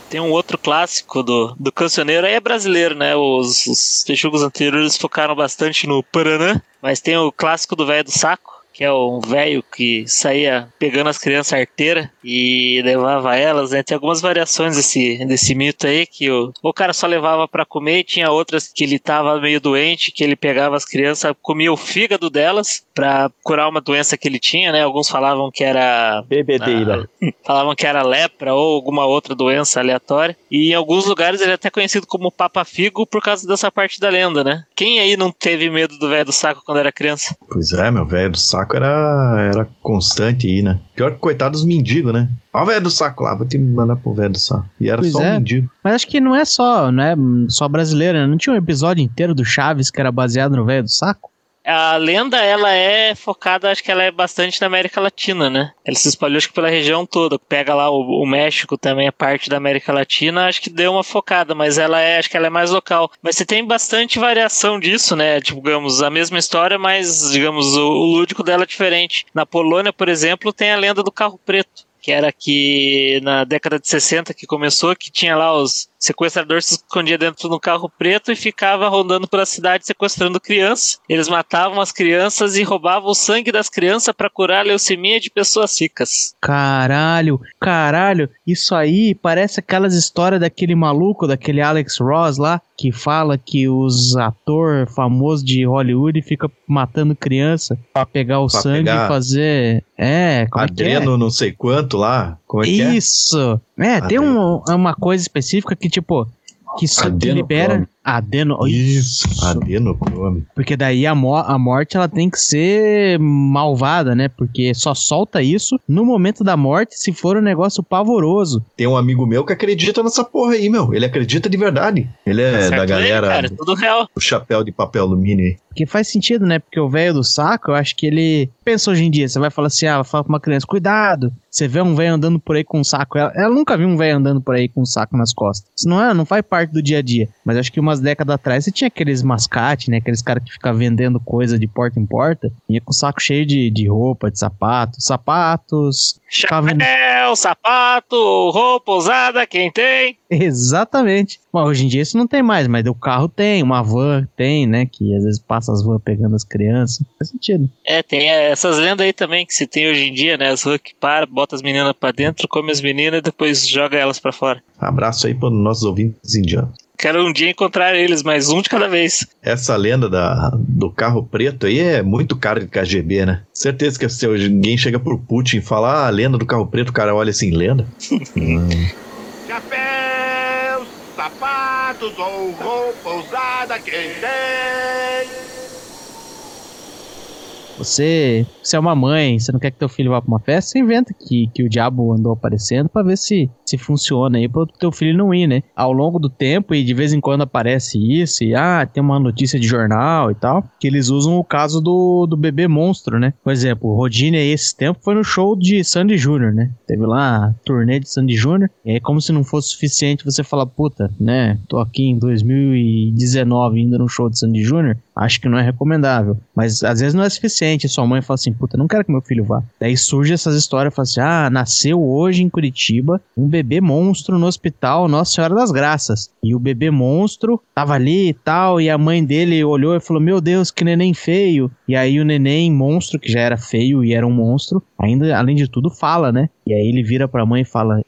Tem um outro clássico do, do cancioneiro, aí é brasileiro, né? Os, os anteriores focaram bastante no Paraná, mas tem o clássico do velho do saco, que é um velho que saía pegando as crianças arteiras e levava elas, né? Tem algumas variações desse, desse mito aí, que o, o cara só levava pra comer, e tinha outras que ele tava meio doente, que ele pegava as crianças, comia o fígado delas pra curar uma doença que ele tinha, né? Alguns falavam que era Bebedeira. Falavam que era lepra ou alguma outra doença aleatória. E em alguns lugares ele é até conhecido como Papa Figo por causa dessa parte da lenda, né? Quem aí não teve medo do velho do saco quando era criança? Pois é, meu velho do saco era, era constante aí, né? Pior que coitado dos mendigos, né? Ó o velho do saco lá, vou te mandar pro velho do saco. E era Pois só é. um mendigo. Mas acho que não é só, é só brasileira, né? Não tinha um episódio inteiro do Chaves que era baseado no velho do saco? A lenda, ela é focada, acho que ela é bastante na América Latina, né? Ela se espalhou, acho que pela região toda. Pega lá o, o México também, é parte da América Latina, acho que deu uma focada, mas ela é, acho que ela é mais local. Mas você tem bastante variação disso, né? Tipo, digamos, a mesma história, mas, digamos, o, o lúdico dela é diferente. Na Polônia, por exemplo, tem a lenda do carro preto. Que era que na década de 60 que começou, que tinha lá os sequestradores se escondia dentro do carro preto e ficava rondando pela cidade sequestrando crianças. Eles matavam as crianças e roubavam o sangue das crianças para curar a leucemia de pessoas ricas. Caralho, caralho, isso aí parece aquelas histórias daquele maluco, daquele Alex Ross lá, que fala que os ator famoso de Hollywood fica matando criança pra pegar o Pra sangue pegar e fazer. É, como Adreno não sei quanto lá. Como é é que é? é? Isso! É, tem um, uma coisa específica que, tipo, que só libera. Adeno. Isso, adenocrome. Porque daí a, mo- a morte ela tem que ser malvada, né? Porque só solta isso no momento da morte se for um negócio pavoroso. Tem um amigo meu que acredita nessa porra aí, meu. Ele acredita de verdade. Ele é Certo da aí, galera cara, tudo real. do chapéu de papel alumínio aí. Porque faz sentido, né? Porque o velho do saco, eu acho que ele. Pensa hoje em dia, você vai falar assim, ah, vai falar pra uma criança, cuidado. Você vê um velho andando por aí com um saco. Ela, ela nunca viu um velho andando por aí com um saco nas costas. Isso não é, não faz parte do dia a dia. Mas acho que umas décadas atrás você tinha aqueles mascate, né? Aqueles caras que ficam vendendo coisa de porta em porta. Ia com o saco cheio de, de roupa, de sapato, sapatos. Chapéu, sapato, roupa usada, quem tem? Exatamente. Bom, hoje em dia isso não tem mais, mas o carro tem, uma van tem, né? Que às vezes passa as vans pegando as crianças. Faz sentido. É, tem essas lendas aí também que se tem hoje em dia, né? As ruas que para, bota as meninas pra dentro, come as meninas e depois joga elas pra fora. Abraço aí para nossos ouvintes indianos. Quero um dia encontrar eles, mas um de cada vez. Essa lenda da, do carro preto aí é muito cara de KGB, né? Certeza que se alguém chega pro Putin e fala, ah, a lenda do carro preto, o cara olha assim, lenda? Hum. Chapéus, sapatos ou roupa usada, quem tem? Você, você é uma mãe, você não quer que teu filho vá pra uma festa, você inventa que, que o diabo andou aparecendo pra ver se, se funciona aí pro teu filho não ir, né? Ao longo do tempo, e de vez em quando aparece isso, e ah, tem uma notícia de jornal e tal, que eles usam o caso do, do bebê monstro, né? Por exemplo, o Rodine esse tempo foi no show de Sandy Júnior, né? Teve lá a turnê de Sandy Júnior, e aí como se não fosse suficiente você falar, puta, né? Tô aqui em 2019 indo no show de Sandy Júnior, acho que não é recomendável. Mas às vezes não é suficiente. Sua mãe fala assim, puta, não quero que meu filho vá. Daí surge essas histórias, fala assim, ah, nasceu hoje em Curitiba um bebê monstro no hospital Nossa Senhora das Graças. E o bebê monstro tava ali e tal, e a mãe dele olhou e falou, meu Deus, que neném feio. E aí o neném monstro, que já era feio e era um monstro, ainda, além de tudo, fala, né? E aí ele vira pra mãe e fala,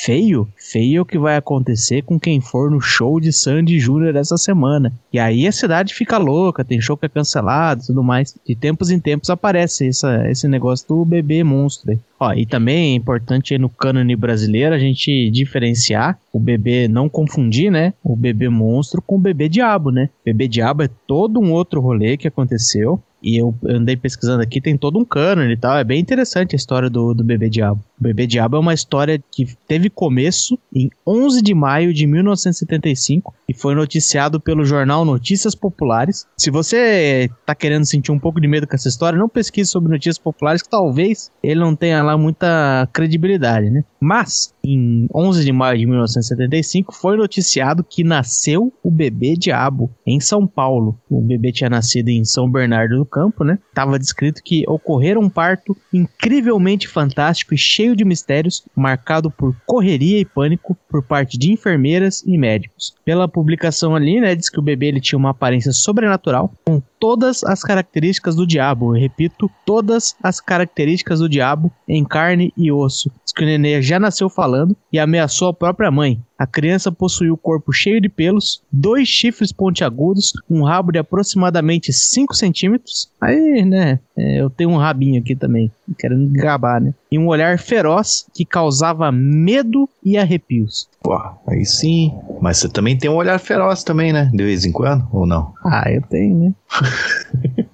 feio, feio é o que vai acontecer com quem for no show de Sandy Júnior essa semana. E aí a cidade fica louca, tem show que é cancelado tudo mais. De tempos em tempos aparece essa, esse negócio do bebê monstro. Ó, e também é importante no cânone brasileiro a gente diferenciar o bebê, não confundir, né? O bebê monstro com o bebê diabo, né? Bebê diabo é todo um outro rolê que aconteceu. E eu andei pesquisando aqui, tem todo um cânone e tal. É bem interessante a história do, do Bebê Diabo. O Bebê Diabo é uma história que teve começo em 11 de maio de 1975 e foi noticiado pelo jornal Notícias Populares. Se você tá querendo sentir um pouco de medo com essa história, não pesquise sobre notícias populares, que talvez ele não tenha lá muita credibilidade, né? Mas, em 11 de maio de 1975, foi noticiado que nasceu o bebê diabo em São Paulo. O bebê tinha nascido em São Bernardo do Campo, né? Tava descrito que ocorrera um parto incrivelmente fantástico e cheio de mistérios, marcado por correria e pânico por parte de enfermeiras e médicos. Pela publicação ali, né, diz que o bebê ele tinha uma aparência sobrenatural, com todas as características do diabo. Eu repito, todas as características do diabo em carne e osso. Diz que o nenê já nasceu falando e ameaçou a própria mãe. A criança possuía o corpo cheio de pelos, dois chifres pontiagudos, um rabo de aproximadamente 5 centímetros. Aí, né, é, eu tenho um rabinho aqui também, querendo gabar, né? E um olhar feroz que causava medo e arrepios. Pô, aí sim. Mas você também tem um olhar feroz também, né? De vez em quando, ou não? Ah, eu tenho, né?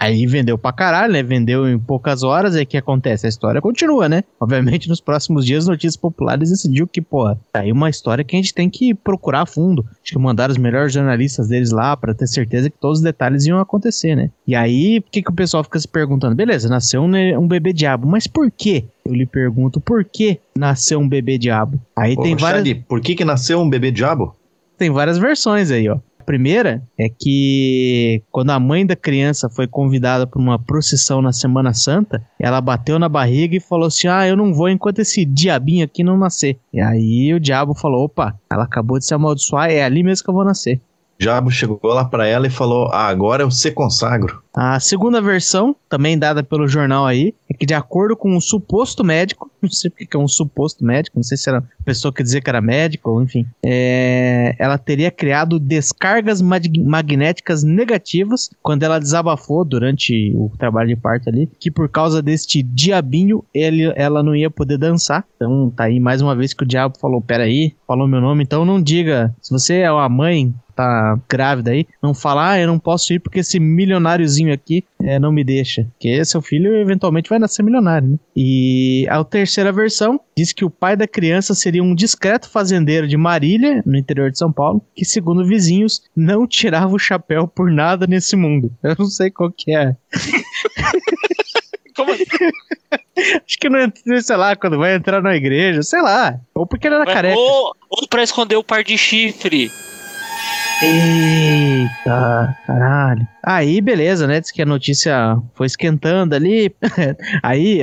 Aí vendeu pra caralho, né? Vendeu em poucas horas, aí o que acontece? A história continua, né? Obviamente, nos próximos dias, Notícias Populares decidiu que, pô, tá aí uma história que a gente tem que procurar a fundo. Acho que mandaram os melhores jornalistas deles lá para ter certeza que todos os detalhes iam acontecer, né? E aí, o que, que o pessoal fica se perguntando? Beleza, nasceu um, um bebê diabo, mas por quê? Eu lhe pergunto, por que nasceu um bebê diabo? Aí tem várias. Por que que nasceu um bebê diabo? Tem várias versões aí, ó. A primeira é que quando a mãe da criança foi convidada para uma procissão na Semana Santa, ela bateu na barriga e falou assim: Ah, eu não vou enquanto esse diabinho aqui não nascer. E aí o diabo falou: opa, ela acabou de se amaldiçoar, é ali mesmo que eu vou nascer. Diabo chegou lá pra ela e falou: ah, agora eu se consagro. A segunda versão, também dada pelo jornal aí, é que de acordo com um suposto médico, não sei porque que é um suposto médico, não sei se era pessoa que dizia que era médico, ou enfim, é, ela teria criado descargas mag- magnéticas negativas quando ela desabafou durante o trabalho de parto ali, que por causa deste diabinho ele, ela não ia poder dançar. Então tá aí mais uma vez que o diabo falou: peraí, falou meu nome, então não diga, se você é uma mãe tá grávida aí, não fala, ah, eu não posso ir porque esse milionáriozinho aqui é, não me deixa. Porque seu filho eventualmente vai nascer milionário, né? E a terceira versão diz que o pai da criança seria um discreto fazendeiro de Marília, no interior de São Paulo, que, segundo vizinhos, não tirava o chapéu por nada nesse mundo. Eu não sei qual que é. Como assim? Acho que não sei lá, quando vai entrar na igreja, sei lá. Ou porque ele era careca. Ou, ou pra esconder o par de chifre. Eita, caralho. Aí, beleza, né? Diz que a notícia foi esquentando ali. Aí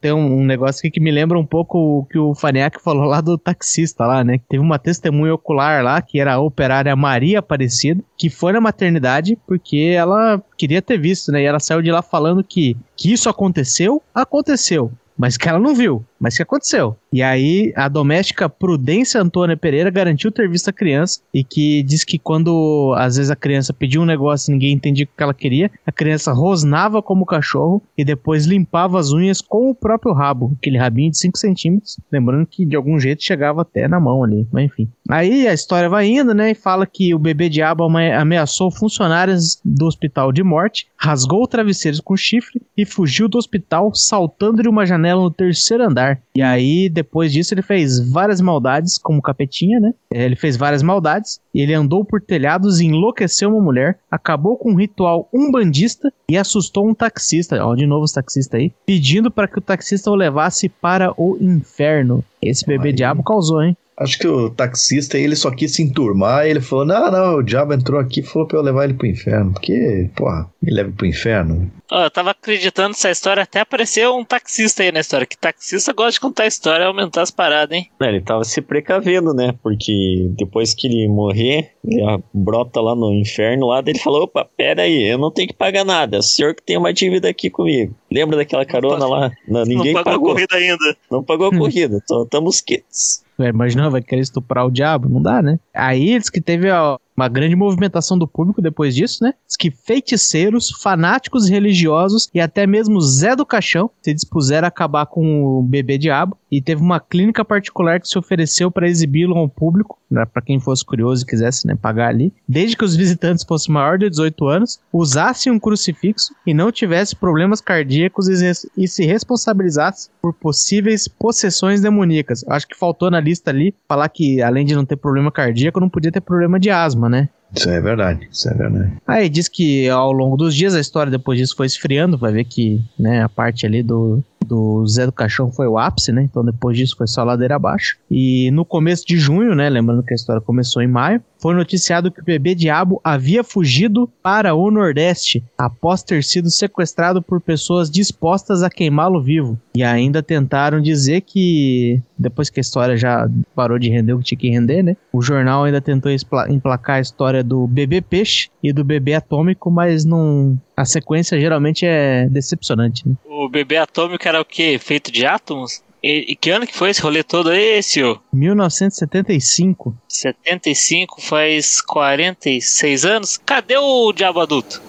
tem um, negócio aqui que me lembra um pouco o que o Faniac falou lá do taxista lá, né? Teve uma testemunha ocular lá, que era a operária Maria Aparecida, que foi na maternidade porque ela queria ter visto, né? E ela saiu de lá falando que, que isso aconteceu, aconteceu. Mas que ela não viu. Mas o que aconteceu? E aí, a doméstica Prudência Antônia Pereira garantiu ter visto a criança e que diz que quando às vezes a criança pediu um negócio e ninguém entendia o que ela queria, a criança rosnava como cachorro e depois limpava as unhas com o próprio rabo, aquele rabinho de 5 centímetros. Lembrando que de algum jeito chegava até na mão ali, mas enfim. Aí a história vai indo, né? E fala que o bebê diabo ame- ameaçou funcionários do hospital de morte, rasgou travesseiros com chifre e fugiu do hospital saltando de uma janela no terceiro andar. E aí, depois disso, ele fez várias maldades, como capetinha, né? É, Ele fez várias maldades. e Ele andou por telhados e enlouqueceu uma mulher, acabou com um ritual umbandista e assustou um taxista, ó, de novo os taxistas aí, pedindo para que o taxista o levasse para o inferno. Esse bebê diabo causou, hein? Acho que o taxista ele só quis se enturmar e ele falou: Não, não, o diabo entrou aqui e falou pra eu levar ele pro inferno. Porque, porra, me leva pro inferno. Ó, eu tava acreditando nessa história, até apareceu um taxista aí na história. Que taxista gosta de contar história e aumentar as paradas, hein? Não, ele tava se precavendo, né? Porque depois que ele morrer, ele brota lá no inferno lá, ele falou, opa, pera aí, eu não tenho que pagar nada, é o senhor que tem uma dívida aqui comigo. Lembra daquela carona lá? Não, ninguém não pagou, pagou, a corrida ainda. não pagou a corrida, então estamos quites. Imagina, vai querer estuprar o diabo? Não dá, né? Aí diz que teve ó, uma grande movimentação do público depois disso, né? Diz que feiticeiros, fanáticos religiosos e até mesmo Zé do Caixão se dispuseram a acabar com o bebê diabo. E teve uma clínica particular que se ofereceu para exibi-lo ao público, né, para quem fosse curioso e quisesse né, pagar ali, desde que os visitantes fossem maior de 18 anos, usassem um crucifixo e não tivessem problemas cardíacos e, e se responsabilizassem por possíveis possessões demoníacas. Acho que faltou na lista ali falar que, além de não ter problema cardíaco, não podia ter problema de asma, né? Isso é verdade, isso é verdade. Aí diz que ao longo dos dias a história depois disso foi esfriando, vai ver que né, a parte ali do, do Zé do Caixão foi o ápice, né? Então depois disso foi só ladeira abaixo. E no começo de junho, né? Lembrando que a história começou em maio, foi noticiado que o bebê diabo havia fugido para o Nordeste após ter sido sequestrado por pessoas dispostas a queimá-lo vivo. E ainda tentaram dizer que, depois que a história já parou de render o que tinha que render, né? O jornal ainda tentou emplacar a história do bebê peixe e do bebê atômico, mas não. A sequência geralmente é decepcionante, né? O bebê atômico era o quê? Feito de átomos? E, e que ano que foi esse rolê todo aí, senhor? 1975. 75 faz 46 anos? Cadê o diabo adulto?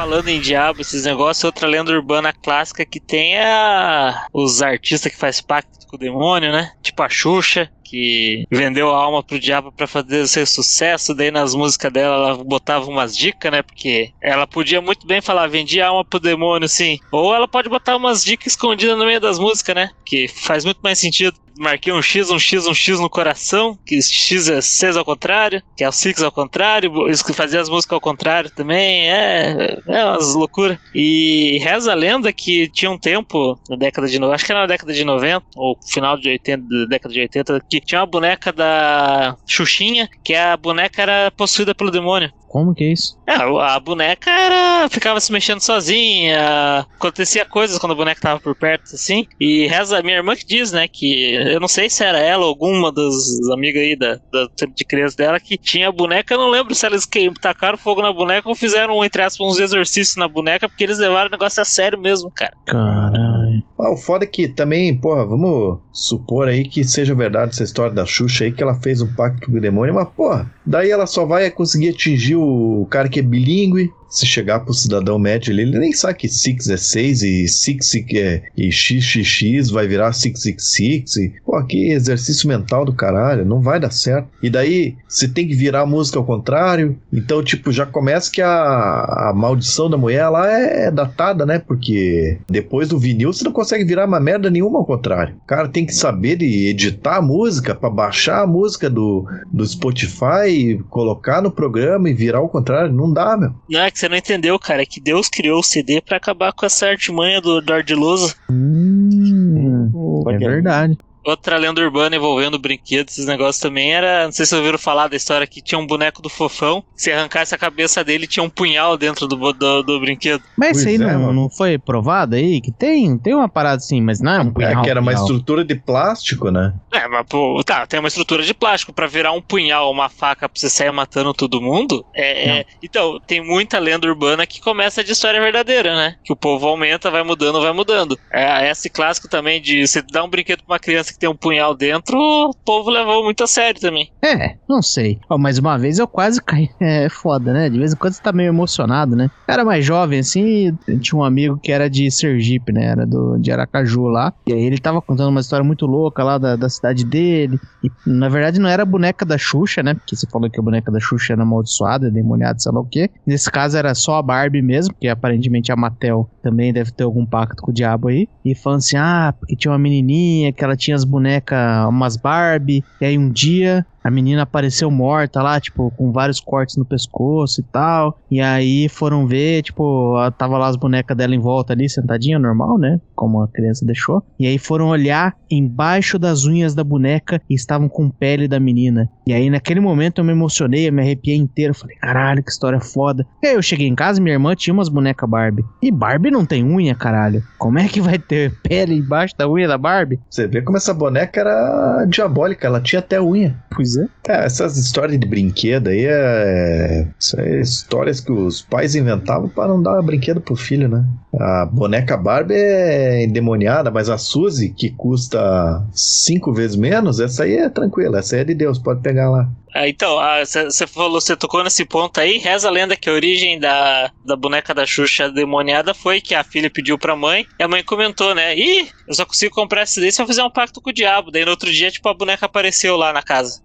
Falando em diabo, esses negócios, outra lenda urbana clássica que tem é a... os artistas que faz pacto com o demônio, né? Tipo a Xuxa, que vendeu a alma pro diabo pra fazer ser sucesso, daí nas músicas dela ela botava umas dicas, né? Porque ela podia muito bem falar, vendi a alma pro demônio, sim. Ou ela pode botar umas dicas escondidas no meio das músicas, né? Que faz muito mais sentido. Marquei um X, um X, um X no coração, que X é 6 ao contrário, que é o Six ao contrário, isso que fazia as músicas ao contrário também, é, é umas loucuras. E reza a lenda que tinha um tempo, na década de 90, acho que era na década de 90, ou final de 80, da década de 80, que tinha uma boneca da Xuxinha, que a boneca era possuída pelo demônio. Como que é isso? É, a boneca era. ficava se mexendo sozinha. Acontecia coisas quando a boneca tava por perto, assim. E reza, minha irmã que diz, né? Que eu não sei se era ela ou alguma das amigas aí da, da de criança dela que tinha a boneca. Eu não lembro se eles que, tacaram fogo na boneca ou fizeram, entre aspas, uns exorcistas na boneca, porque eles levaram o negócio a sério mesmo, cara. Ah, o foda é que também, porra, vamos supor aí que seja verdade essa história da Xuxa aí, que ela fez um pacto com o demônio, mas, porra, daí ela só vai conseguir atingir o cara que é bilíngue. Se chegar pro cidadão médio ali, ele nem sabe que Six é 6 e Six é, e XXX vai virar 666. E, pô, que exercício mental do caralho, não vai dar certo. E daí, você tem que virar a música ao contrário. Então, tipo, já começa que a, a maldição da mulher lá é datada, né? Porque depois do vinil você não consegue virar uma merda nenhuma ao contrário. O cara tem que saber de editar a música pra baixar a música do, do Spotify, colocar no programa e virar ao contrário. Não dá, meu. Não é que você não entendeu, cara. É que Deus criou o CD pra acabar com essa artimanha do, do ardiloso. Hum, é Olha aí. verdade. Outra lenda urbana envolvendo brinquedos, esses negócios também era. Não sei se vocês ouviram falar da história que tinha um boneco do fofão. Se arrancasse a cabeça dele, tinha um punhal dentro do, do, do brinquedo. Mas isso aí é, não, não foi provado aí? Que tem, tem uma parada assim, mas não é um É punhal. que era uma punhal. estrutura de plástico, né? É, mas pô, tá, tem uma estrutura de plástico pra virar um punhal, uma faca pra você sair matando todo mundo. É, é- então, tem muita lenda urbana que começa de história verdadeira, né? Que o povo aumenta, vai mudando, vai mudando. É esse clássico também de você dar um brinquedo pra uma criança que tem um punhal dentro, o povo levou muito a sério também. É, não sei. Ó, mas uma vez eu quase caí. É foda, né? De vez em quando você tá meio emocionado, né? Eu era mais jovem, assim, tinha um amigo que era de Sergipe, né? Era do, de Aracaju lá. E aí ele tava contando uma história muito louca lá da, da cidade dele. E na verdade não era a boneca da Xuxa, né? Porque você falou que a boneca da Xuxa era amaldiçoada, demoniada, sei lá o quê. Nesse caso era só a Barbie mesmo, porque aparentemente a Mattel também deve ter algum pacto com o diabo aí. E falando assim, ah, porque tinha uma menininha que ela tinha as bonecas, umas Barbie. E aí um dia a menina apareceu morta lá, tipo, com vários cortes no pescoço e tal. E aí foram ver, tipo, tava lá as bonecas dela em volta ali, sentadinha, normal, né? Como a criança deixou. E aí foram olhar embaixo das unhas da boneca e estavam com pele da menina. E aí naquele momento eu me emocionei, eu me arrepiei inteiro. Falei, caralho, que história foda. E aí eu cheguei em casa, minha irmã tinha umas bonecas Barbie. E Barbie não tem unha, caralho. Como é que vai ter pele embaixo da unha da Barbie? Você vê como essa boneca era diabólica, ela tinha até unha. Pois é. É, essas histórias de brinquedo aí é. É histórias que os pais inventavam para não dar brinquedo pro filho, né? A boneca Barbie é endemoniada, mas a Suzy, que custa cinco vezes menos, essa aí é tranquila, essa aí é de Deus, pode pegar lá. Ah, então, você falou, você tocou nesse ponto aí, reza a lenda que a origem da, da boneca da Xuxa demoniada foi que a filha pediu pra mãe, e a mãe comentou, né? Ih, eu só consigo comprar esse daí se eu fizer um pacto com o diabo. Daí no outro dia, tipo, a boneca apareceu lá na casa.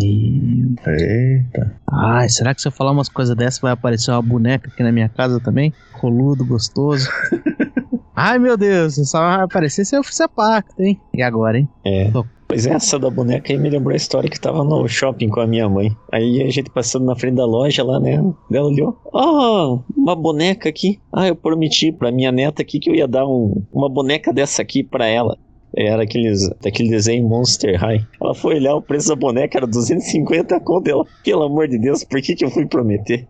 Eita. Ai, será que se eu falar umas coisas dessas vai aparecer uma boneca aqui na minha casa também? Roludo, gostoso. Ai, meu Deus, só vai aparecer se eu fizer pacto, hein? E agora, hein? É. Pois é, essa da boneca aí me lembrou a história que tava no shopping com a minha mãe. Aí a gente passando na frente da loja lá, né? Ela olhou, oh, uma boneca aqui. Ah, eu prometi pra minha neta aqui que eu ia dar um, uma boneca dessa aqui pra ela. Era aqueles, daquele desenho Monster High. Ela foi olhar, o preço da boneca era 250 conto. Ela, pelo amor de Deus, por que, que eu fui prometer?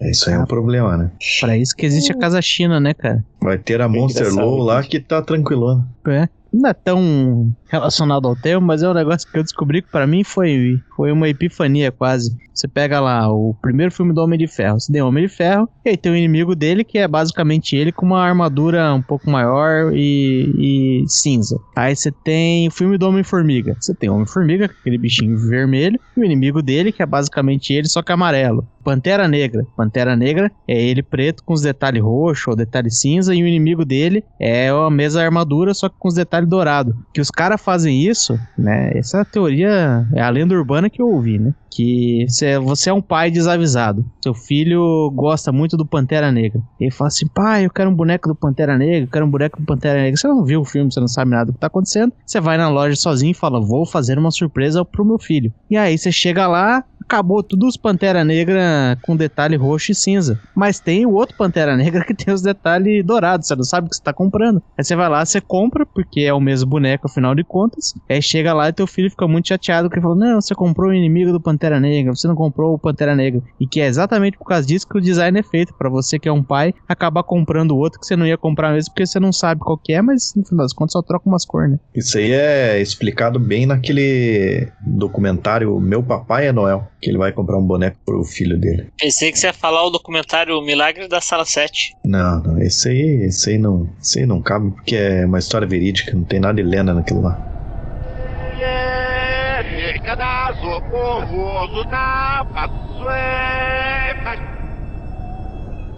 Isso aí é um problema, né? Pra isso que existe a casa China, né, cara? Vai ter a É Monster Low lá gente. que tá tranquilona. É. Não é tão relacionado ao tema, mas é um negócio que eu descobri que pra mim foi, foi uma epifania quase. Você pega lá o primeiro filme do Homem de Ferro, você tem Homem de Ferro, e aí tem o inimigo dele, que é basicamente ele com uma armadura um pouco maior e, e cinza. Aí você tem o filme do Homem-Formiga. Você tem o Homem-Formiga, aquele bichinho vermelho, e o inimigo dele, que é basicamente ele, só que amarelo. Pantera Negra. Pantera Negra é ele preto com os detalhes roxo ou detalhes cinza, e o inimigo dele é a mesma armadura, só que com os detalhes dourados. Que os caras fazem isso, né? Essa é teoria, é a lenda urbana que eu ouvi, né? Que você, você é um pai desavisado. Seu filho gosta muito do Pantera Negra. Ele fala assim: pai, eu quero um boneco do Pantera Negra, eu quero um boneco do Pantera Negra. Você não viu o filme, você não sabe nada do que tá acontecendo. Você vai na loja sozinho e fala: vou fazer uma surpresa pro meu filho. E aí você chega lá, acabou tudo os Pantera Negra com detalhe roxo e cinza. Mas tem o outro Pantera Negra que tem os detalhes dourados. Você não sabe o que você tá comprando. Aí você vai lá, você compra, porque é o mesmo boneco, afinal de contas. Aí chega lá e teu filho fica muito chateado, porque fala: Não, você comprou o inimigo do Pantera Negra, você não comprou o Pantera Negra. E que é exatamente por causa disso que o design é feito. Pra você que é um pai, acabar comprando o outro que você não ia comprar mesmo, porque você não sabe qual que é, mas no final das contas só troca umas cores, né? Isso aí é explicado bem naquele documentário Meu Papai é Noel, que ele vai comprar um boneco pro filho dele. Pensei que você ia falar o documentário Milagre da Sala 7. Não, não, esse aí, esse aí não, esse aí não cabe porque é uma história verídica, não tem nada de lenda naquilo lá. Paçoeira.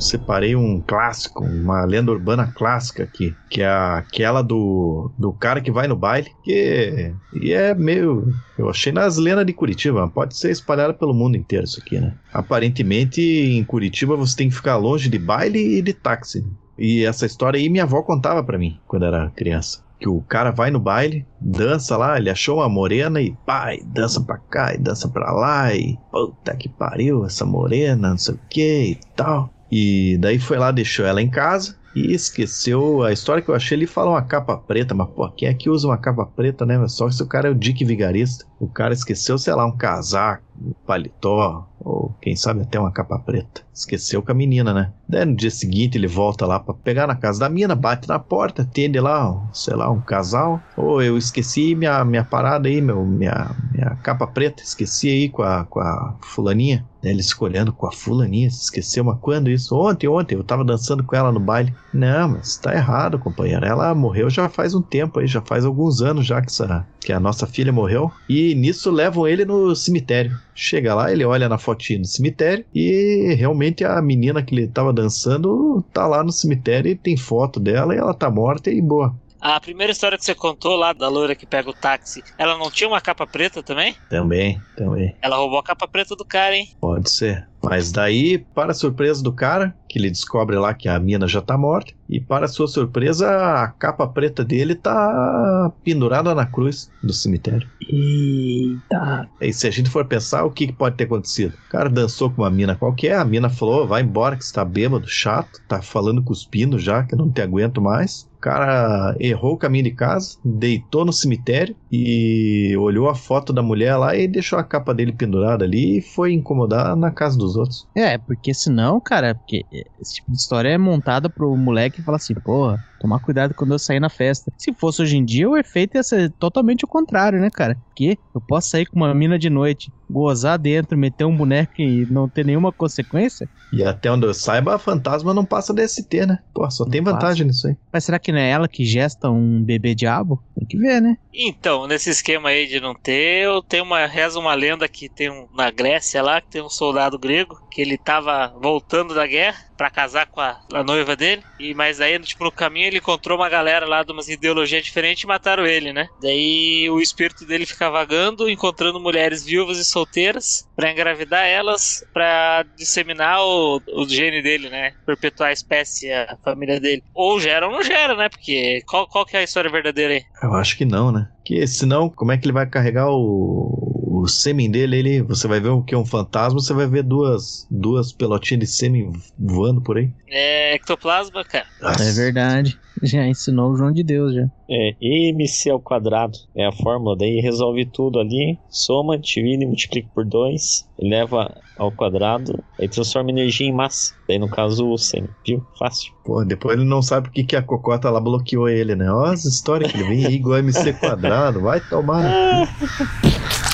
Separei um clássico, uma lenda urbana clássica aqui, que é aquela do, do cara que vai no baile, que e é meio. Eu achei nas lendas de Curitiba, pode ser espalhada pelo mundo inteiro isso aqui, né? Aparentemente em Curitiba você tem que ficar longe de baile e de táxi. E essa história aí minha avó contava pra mim quando era criança. Que o cara vai no baile, dança lá, ele achou uma morena e pai, dança pra cá e dança pra lá e puta que pariu, essa morena, não sei o que e tal. E daí foi lá, deixou ela em casa. e esqueceu. A história que eu achei, ele fala uma capa preta, mas pô, quem é que usa uma capa preta, né? Só se o cara é o Dick Vigarista. O cara esqueceu, sei lá, um casaco, um paletó, ou quem sabe até uma capa preta. Esqueceu com a menina, né? Daí no dia seguinte ele volta lá pra pegar na casa da mina, bate na porta, atende lá, sei lá, um casal. Ou eu esqueci minha, minha parada aí, meu, minha, minha capa preta, esqueci aí com a, com a fulaninha. Daí ele escolhendo com a fulaninha, se esqueceu, mas quando isso? Ontem, ontem, eu tava dançando com ela no baile. Não, mas tá errado, companheiro. Ela morreu já faz um tempo aí, já faz alguns anos já que, essa, que a nossa filha morreu. E nisso levam ele no cemitério. Chega lá, ele olha na fotinha no cemitério e realmente a menina que ele tava dançando tá lá no cemitério e tem foto dela e ela tá morta e boa. A primeira história que você contou lá da loira que pega o táxi, ela não tinha uma capa preta também? Também, também. Ela roubou a capa preta do cara, hein? Pode ser. Mas daí, para a surpresa do cara, que ele descobre lá que a mina já tá morta, e para sua surpresa, a capa preta dele tá pendurada na cruz do cemitério. Eita. E se a gente for pensar, o que que pode ter acontecido? O cara dançou com uma mina qualquer, a mina falou: vai embora que você tá bêbado, chato, tá falando cuspindo já, que eu não te aguento mais. Cara errou o caminho de casa, deitou no cemitério e olhou a foto da mulher lá e deixou a capa dele pendurada ali e foi incomodar na casa dos outros. É, porque senão, cara, porque esse tipo de história é montada pro moleque falar assim, porra, tomar cuidado quando eu sair na festa. Se fosse hoje em dia, o efeito ia ser totalmente o contrário, né, cara? Porque eu posso sair com uma mina de noite, gozar dentro, meter um boneco e não ter nenhuma consequência? E até onde eu saiba, a fantasma não passa DST, né? Pô, só tem Não vantagem nisso aí. Mas será que não é ela que gesta um bebê diabo? Tem que ver, né? Então, nesse esquema aí de não ter, eu tenho uma reza uma lenda que tem um, na Grécia lá, que tem um soldado grego, que ele tava voltando da guerra pra casar com a, a noiva dele, e mas aí, tipo, no caminho ele encontrou uma galera lá de umas ideologias diferentes e mataram ele, né? Daí o espírito dele fica vagando, encontrando mulheres viúvas e solteiras pra engravidar elas, pra disseminar o, o gene dele, né? Perpetuar a espécie, a família dele. Ou gera ou não gera, né? Porque qual, qual que é a história verdadeira aí? Eu acho que não, né? Que senão, como é que ele vai carregar o, o sêmen dele? Ele, você vai ver o que é um fantasma, você vai ver duas, duas pelotinhas de sêmen voando por aí. É ectoplasma, cara. É verdade. Já ensinou o João de Deus, já. É, MC ao quadrado é a fórmula, daí resolve tudo ali, soma, divide, multiplica por 2, leva ao quadrado, aí transforma energia em massa. Daí no caso o sêmen, viu? Fácil. Pô, depois ele não sabe por que que a cocota lá bloqueou ele, né? Ó, as histórias que ele vem aí igual MC quadrado, vai tomar.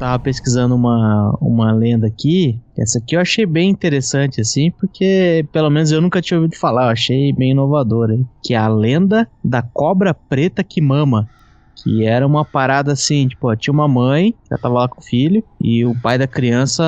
Tava pesquisando uma, uma lenda aqui. Essa aqui eu achei bem interessante, assim, porque pelo menos eu nunca tinha ouvido falar. Eu achei bem inovadora, hein? Que é a lenda da cobra preta que mama. Que era uma parada assim, tipo, tinha uma mãe, já tava lá com o filho, e o pai da criança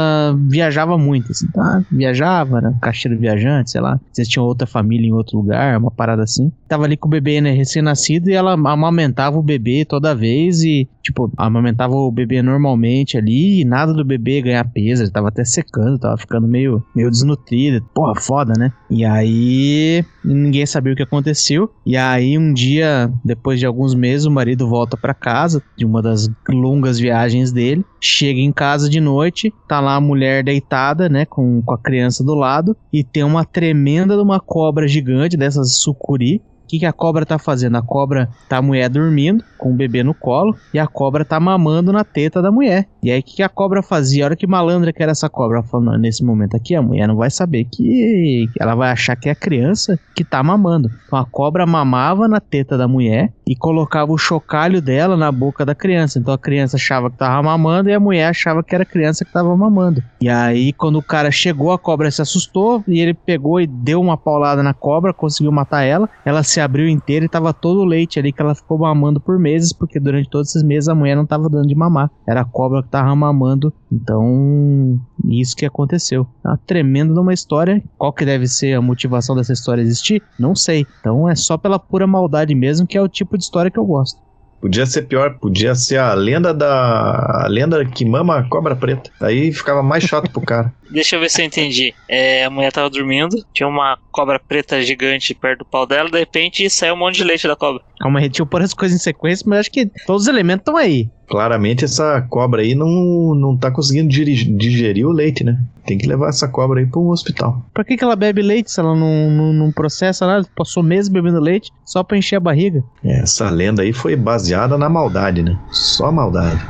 viajava muito, assim, tá? Viajava, era um caixeiro viajante, sei lá. Vocês tinham outra família em outro lugar, uma parada assim. Tava ali com o bebê, né, recém-nascido, e ela amamentava o bebê toda vez, e, tipo, amamentava o bebê normalmente ali, e nada do bebê ganhar peso, ele tava até secando, tava ficando meio, meio desnutrido. Porra, foda, né? E aí, ninguém sabia o que aconteceu. E aí, um dia, depois de alguns meses, o marido volta para casa de uma das longas viagens dele. Chega em casa de noite, tá lá a mulher deitada, né, com, com a criança do lado, e tem uma tremenda de uma cobra gigante dessas sucuri. Que, que a cobra tá fazendo? A cobra tá a mulher dormindo, com o bebê no colo, e a cobra tá mamando na teta da mulher. E aí, o que, que a cobra fazia? A hora que malandra que era essa cobra, ela falou, "Não, nesse momento aqui, a mulher não vai saber que ela vai achar que é a criança que tá mamando. Então a cobra mamava na teta da mulher e colocava o chocalho dela na boca da criança. Então a criança achava que tava mamando e a mulher achava que era a criança que tava mamando. E aí, quando o cara chegou, a cobra se assustou e ele pegou e deu uma paulada na cobra, conseguiu matar ela. Ela se abriu inteira e tava todo o leite ali que ela ficou mamando por meses, porque durante todos esses meses a mulher não tava dando de mamar. Era a cobra que tava mamando. Então, isso que aconteceu. É uma tremenda uma história. Qual que deve ser a motivação dessa história existir? Não sei. Então é só pela pura maldade mesmo, que é o tipo de história que eu gosto. Podia ser pior, podia ser a lenda da. A lenda que mama a cobra preta. Aí ficava mais chato pro cara. Deixa eu ver se eu entendi. É, a mulher tava dormindo, tinha uma cobra preta gigante perto do pau dela, de repente saiu um monte de leite da cobra. Calma aí, deixa eu pôr as coisas em sequência, mas acho que todos os elementos estão aí. Claramente essa cobra aí não, não tá conseguindo digerir o leite, né? Tem que levar essa cobra aí para um hospital. Pra que, que ela bebe leite se ela não, não, não processa nada? Passou meses bebendo leite só pra encher a barriga. Essa lenda aí foi baseada na maldade, né? Só maldade.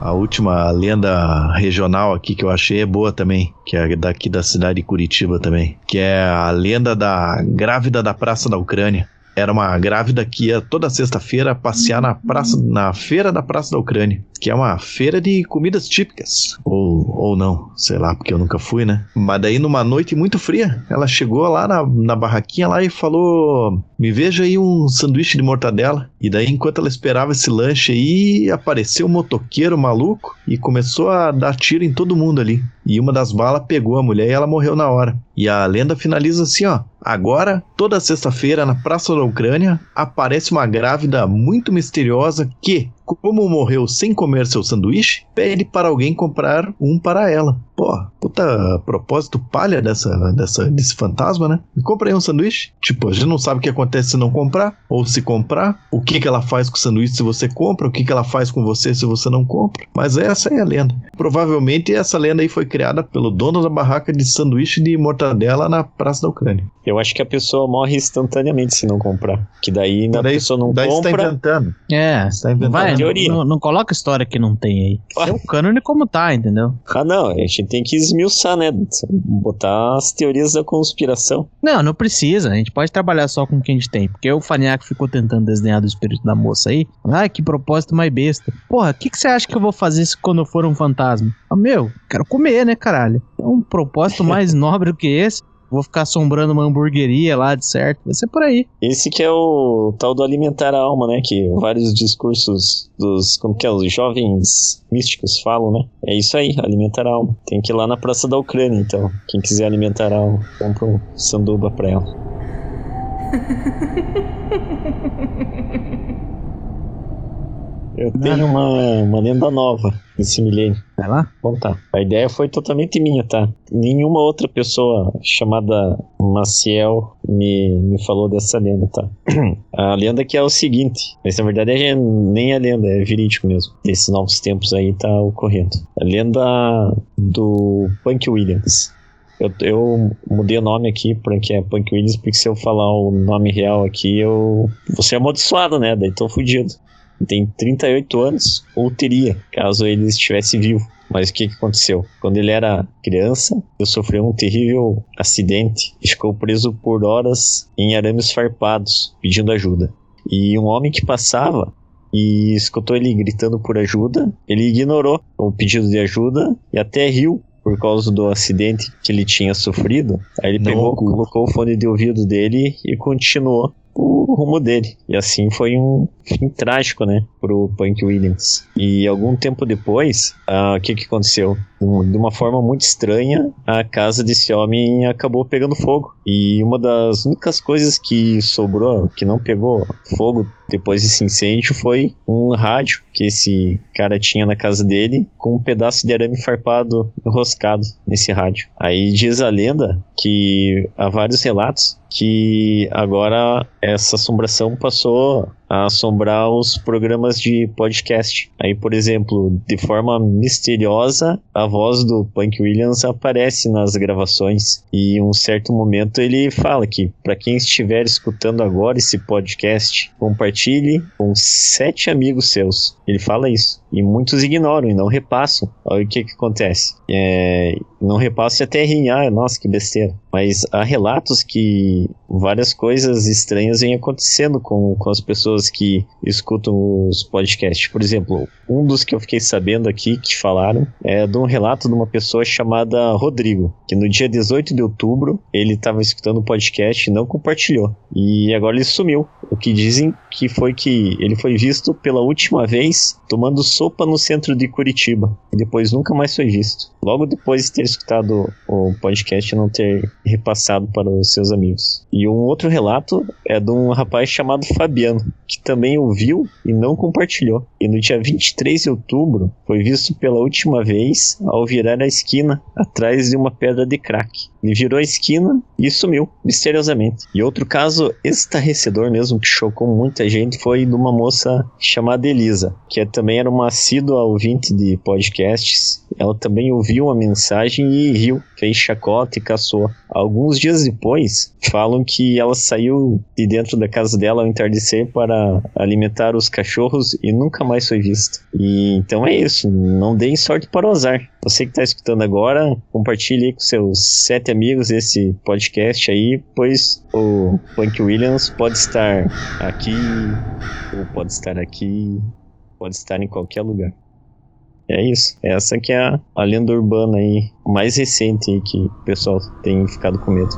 A última lenda regional aqui que eu achei é boa também, que é daqui da cidade de Curitiba também, que é a lenda da grávida da Praça da Ucrânia. Era uma grávida que ia toda sexta-feira passear na praça, na feira da Praça da Ucrânia, que é uma feira de comidas típicas, ou, ou não, sei lá, porque eu nunca fui, né? Mas daí numa noite muito fria, ela chegou lá na, na barraquinha lá e falou: "Me veja aí um sanduíche de mortadela". E daí enquanto ela esperava esse lanche aí, apareceu um motoqueiro maluco e começou a dar tiro em todo mundo ali. E uma das balas pegou a mulher e ela morreu na hora. E a lenda finaliza assim, ó: Agora, toda sexta-feira, na Praça da Ucrânia, aparece uma grávida muito misteriosa que, como morreu sem comer seu sanduíche, pede para alguém comprar um para ela. Pô, puta propósito palha dessa, dessa, desse fantasma, né? Me compra aí um sanduíche. Tipo, a gente não sabe o que acontece se não comprar, ou se comprar, o que, que ela faz com o sanduíche se você compra, o que, que ela faz com você se você não compra. Mas essa é a lenda. Provavelmente essa lenda aí foi criada pelo dono da barraca de sanduíche de mortadela na Praça da Ucrânia. Eu acho que a pessoa morre instantaneamente se não comprar. Que daí a daí pessoa não daí você tá compra. inventando. É, Você tá inventando. vai, teoria. não, não coloca história que não tem aí. É o cânone como tá, entendeu? Ah, não, a gente tem que esmiuçar, né? Botar as teorias da conspiração. Não, não precisa. A gente pode trabalhar só com o que a gente tem. Porque o Faniaco ficou tentando desenhar do espírito da moça aí. Ai, que propósito mais besta. Porra, o que, que você acha que eu vou fazer se quando eu for um fantasma? Ah, meu, quero comer, né, caralho? É um propósito mais nobre do que esse. Vou ficar assombrando uma hamburgueria lá, de certo. Vai ser por aí. Esse que é o tal do alimentar a alma, né? Que vários discursos dos, como que é, os jovens místicos falam, né? É isso aí, alimentar a alma. Tem que ir lá na Praça da Ucrânia, então. Quem quiser alimentar a alma, compra um sanduba pra ela. Eu tenho uma, uma lenda nova nesse milênio. Vai lá. Bom, tá. A ideia foi totalmente minha, tá? Nenhuma outra pessoa chamada Maciel me, me falou dessa lenda, tá? A lenda que é o seguinte, mas na verdade é nem a lenda, é verídico mesmo. Esses novos tempos aí tá ocorrendo. A lenda do Punk Williams. Eu, eu mudei o nome aqui para que é Punk Williams, porque se eu falar o nome real aqui, eu vou ser amaldiçoado, né? Daí tô fudido. Tem 38 anos, ou teria, caso ele estivesse vivo. Mas o que, que aconteceu? Quando ele era criança, ele sofreu um terrível acidente e ficou preso por horas em arames farpados, pedindo ajuda. E um homem que passava e escutou ele gritando por ajuda, ele ignorou o pedido de ajuda e até riu por causa do acidente que ele tinha sofrido. Aí ele pegou, colocou o fone de ouvido dele e continuou o rumo dele. E assim foi um fim trágico, né, pro Punk Williams. E algum tempo depois, ah, o que que aconteceu? Um- De uma forma muito estranha, a casa desse homem acabou pegando fogo. E uma das únicas coisas que sobrou, que não pegou fogo depois desse incêndio, foi um rádio que esse cara tinha na casa dele, com um pedaço de arame farpado enroscado nesse rádio. Aí diz a lenda que há vários relatos que agora essa assombração passou a assombrar os programas de podcast. Aí, por exemplo, de forma misteriosa, a voz do Punk Williams aparece nas gravações e em um certo momento ele fala que para quem estiver escutando agora esse podcast, compartilhe com sete amigos seus. Ele fala isso. E muitos ignoram e não repassam. Aí o que que acontece? É, não repassam e até riem, ah, nossa, que besteira. Mas há relatos que várias coisas estranhas vêm acontecendo com, com as pessoas que escutam os podcasts. Por exemplo, um dos que eu fiquei sabendo aqui que falaram é de um relato de uma pessoa chamada Rodrigo, que no dia 18 de outubro ele estava escutando o podcast e não compartilhou. E agora ele sumiu. O que dizem que foi que ele foi visto pela última vez tomando sopa no centro de Curitiba e depois nunca mais foi visto. Logo depois de ter escutado o podcast e não ter repassado para os seus amigos. E um outro relato é de um rapaz chamado Fabiano, que também ouviu e não compartilhou. E no dia 23 de outubro foi visto pela última vez ao virar a esquina atrás de uma pedra de crack. Ele virou a esquina e sumiu, misteriosamente. E outro caso estarrecedor mesmo, que chocou muita gente, foi de uma moça chamada Elisa, que também era uma assídua ouvinte de podcasts. Ela também ouviu a mensagem e riu, fez chacota e caçou. Alguns dias depois, falam que ela saiu de dentro da casa dela ao entardecer para alimentar os cachorros e nunca mais foi vista. E então é isso, não deem sorte para o azar. Você que está escutando agora, compartilhe com seus sete amigos esse podcast aí, pois o Punk Williams pode estar aqui, ou pode estar aqui, pode estar em qualquer lugar. É isso. Essa que é a, a lenda urbana aí, mais recente aí que o pessoal tem ficado com medo.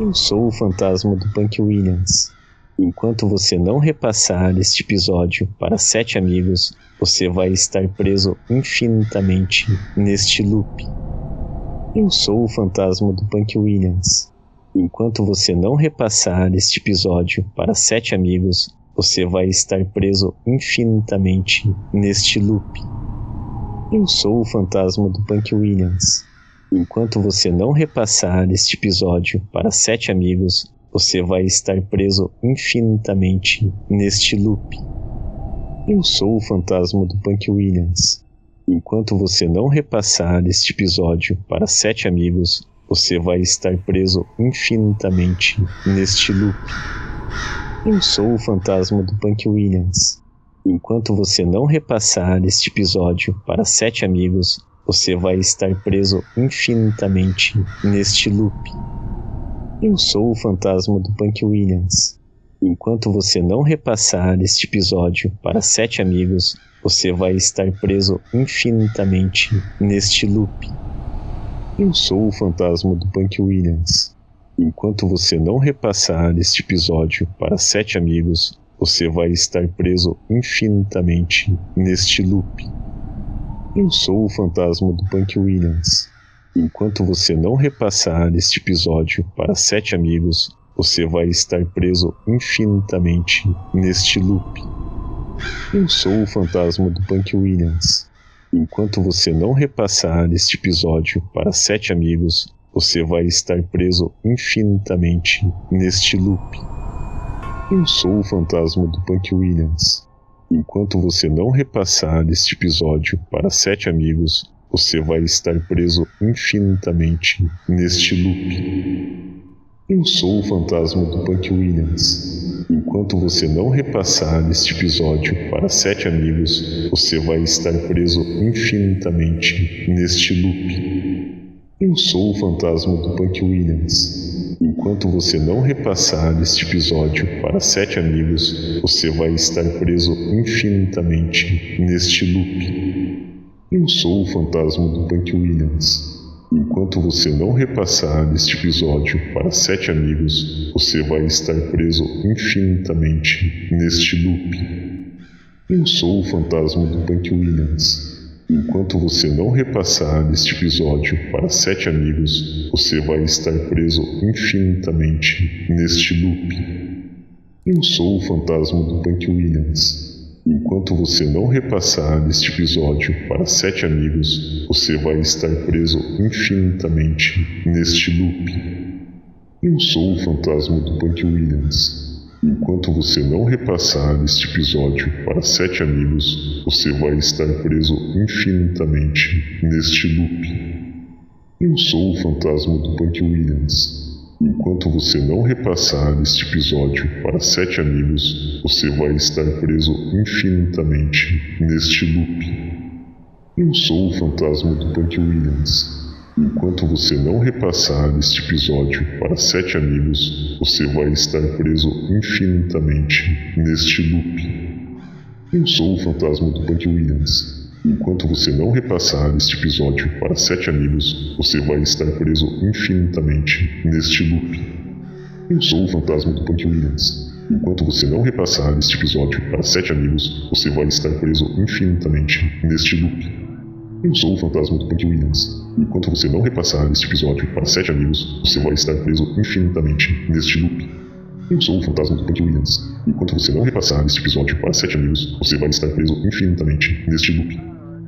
Eu sou o fantasma do Punk Williams. Enquanto você não repassar este episódio para sete amigos, você vai estar preso infinitamente neste loop. Eu sou o fantasma do Punk Williams. Enquanto você não repassar este episódio para sete amigos, você vai estar preso infinitamente neste loop. Eu sou o fantasma do Punk Williams. Enquanto você não repassar este episódio para sete amigos, você vai estar preso infinitamente neste loop. Eu sou o fantasma do Punk Williams. Enquanto você não repassar este episódio para sete amigos, você vai estar preso infinitamente neste loop. Eu sou o fantasma do Punk Williams. Enquanto você não repassar este episódio para sete amigos, você vai estar preso infinitamente neste loop. Eu sou o fantasma do Punk Williams. Enquanto você não repassar este episódio para sete amigos, você vai estar preso infinitamente neste loop. Eu sou o fantasma do Punk Williams. Enquanto você não repassar este episódio para sete amigos, você vai estar preso infinitamente neste loop. Eu sou o fantasma do Punk Williams. Enquanto você não repassar este episódio para sete amigos, você vai estar preso infinitamente neste loop. Eu sou o fantasma do Punk Williams. Enquanto você não repassar este episódio para sete amigos, você vai estar preso infinitamente neste loop. Eu sou o fantasma do Punk Williams. Enquanto você não repassar este episódio para sete amigos, você vai estar preso infinitamente neste loop. Eu sou o fantasma do Punk Williams. Enquanto você não repassar este episódio para sete amigos, você vai estar preso infinitamente neste loop. Eu sou o fantasma do Punk Williams. Enquanto você não repassar este episódio para sete amigos, você vai estar preso infinitamente neste loop. Eu sou o fantasma do Punk Williams. Enquanto você não repassar este episódio para sete amigos, você vai estar preso infinitamente neste loop. Eu sou o fantasma do Punk Williams. Enquanto você não repassar este episódio para sete amigos, você vai estar preso infinitamente neste loop. Eu sou o fantasma do Punk Williams. Enquanto você não repassar este episódio para sete amigos, você vai estar preso infinitamente neste loop. Eu sou o fantasma do Punk Williams. Enquanto você não repassar este episódio para sete amigos, você vai estar preso infinitamente neste loop. Eu sou o fantasma do Punk Williams. Enquanto você não repassar este episódio para sete amigos, você vai estar preso infinitamente neste loop. Eu sou o fantasma do Punk Williams. Enquanto você não repassar este episódio para sete amigos, você vai estar preso infinitamente neste loop. Eu sou o fantasma do Punk Williams. Enquanto você não repassar este episódio para sete amigos, você vai estar preso infinitamente neste loop. Eu sou o fantasma do Punk Williams. Enquanto você não repassar este episódio para sete amigos, você vai estar preso infinitamente neste loop. Eu sou o fantasma do Punk Williams. Enquanto você não repassar este episódio para sete amigos, você vai estar preso infinitamente neste loop. Eu sou o fantasma do Punk Williams. Enquanto você não repassar este episódio para sete amigos, você vai estar preso infinitamente neste loop.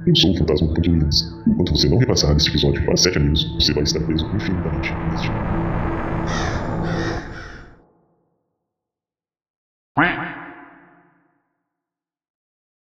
Eu sou o fantasma do Punk Williams. Enquanto você não repassar este episódio para sete amigos, você vai estar preso infinitamente neste loop.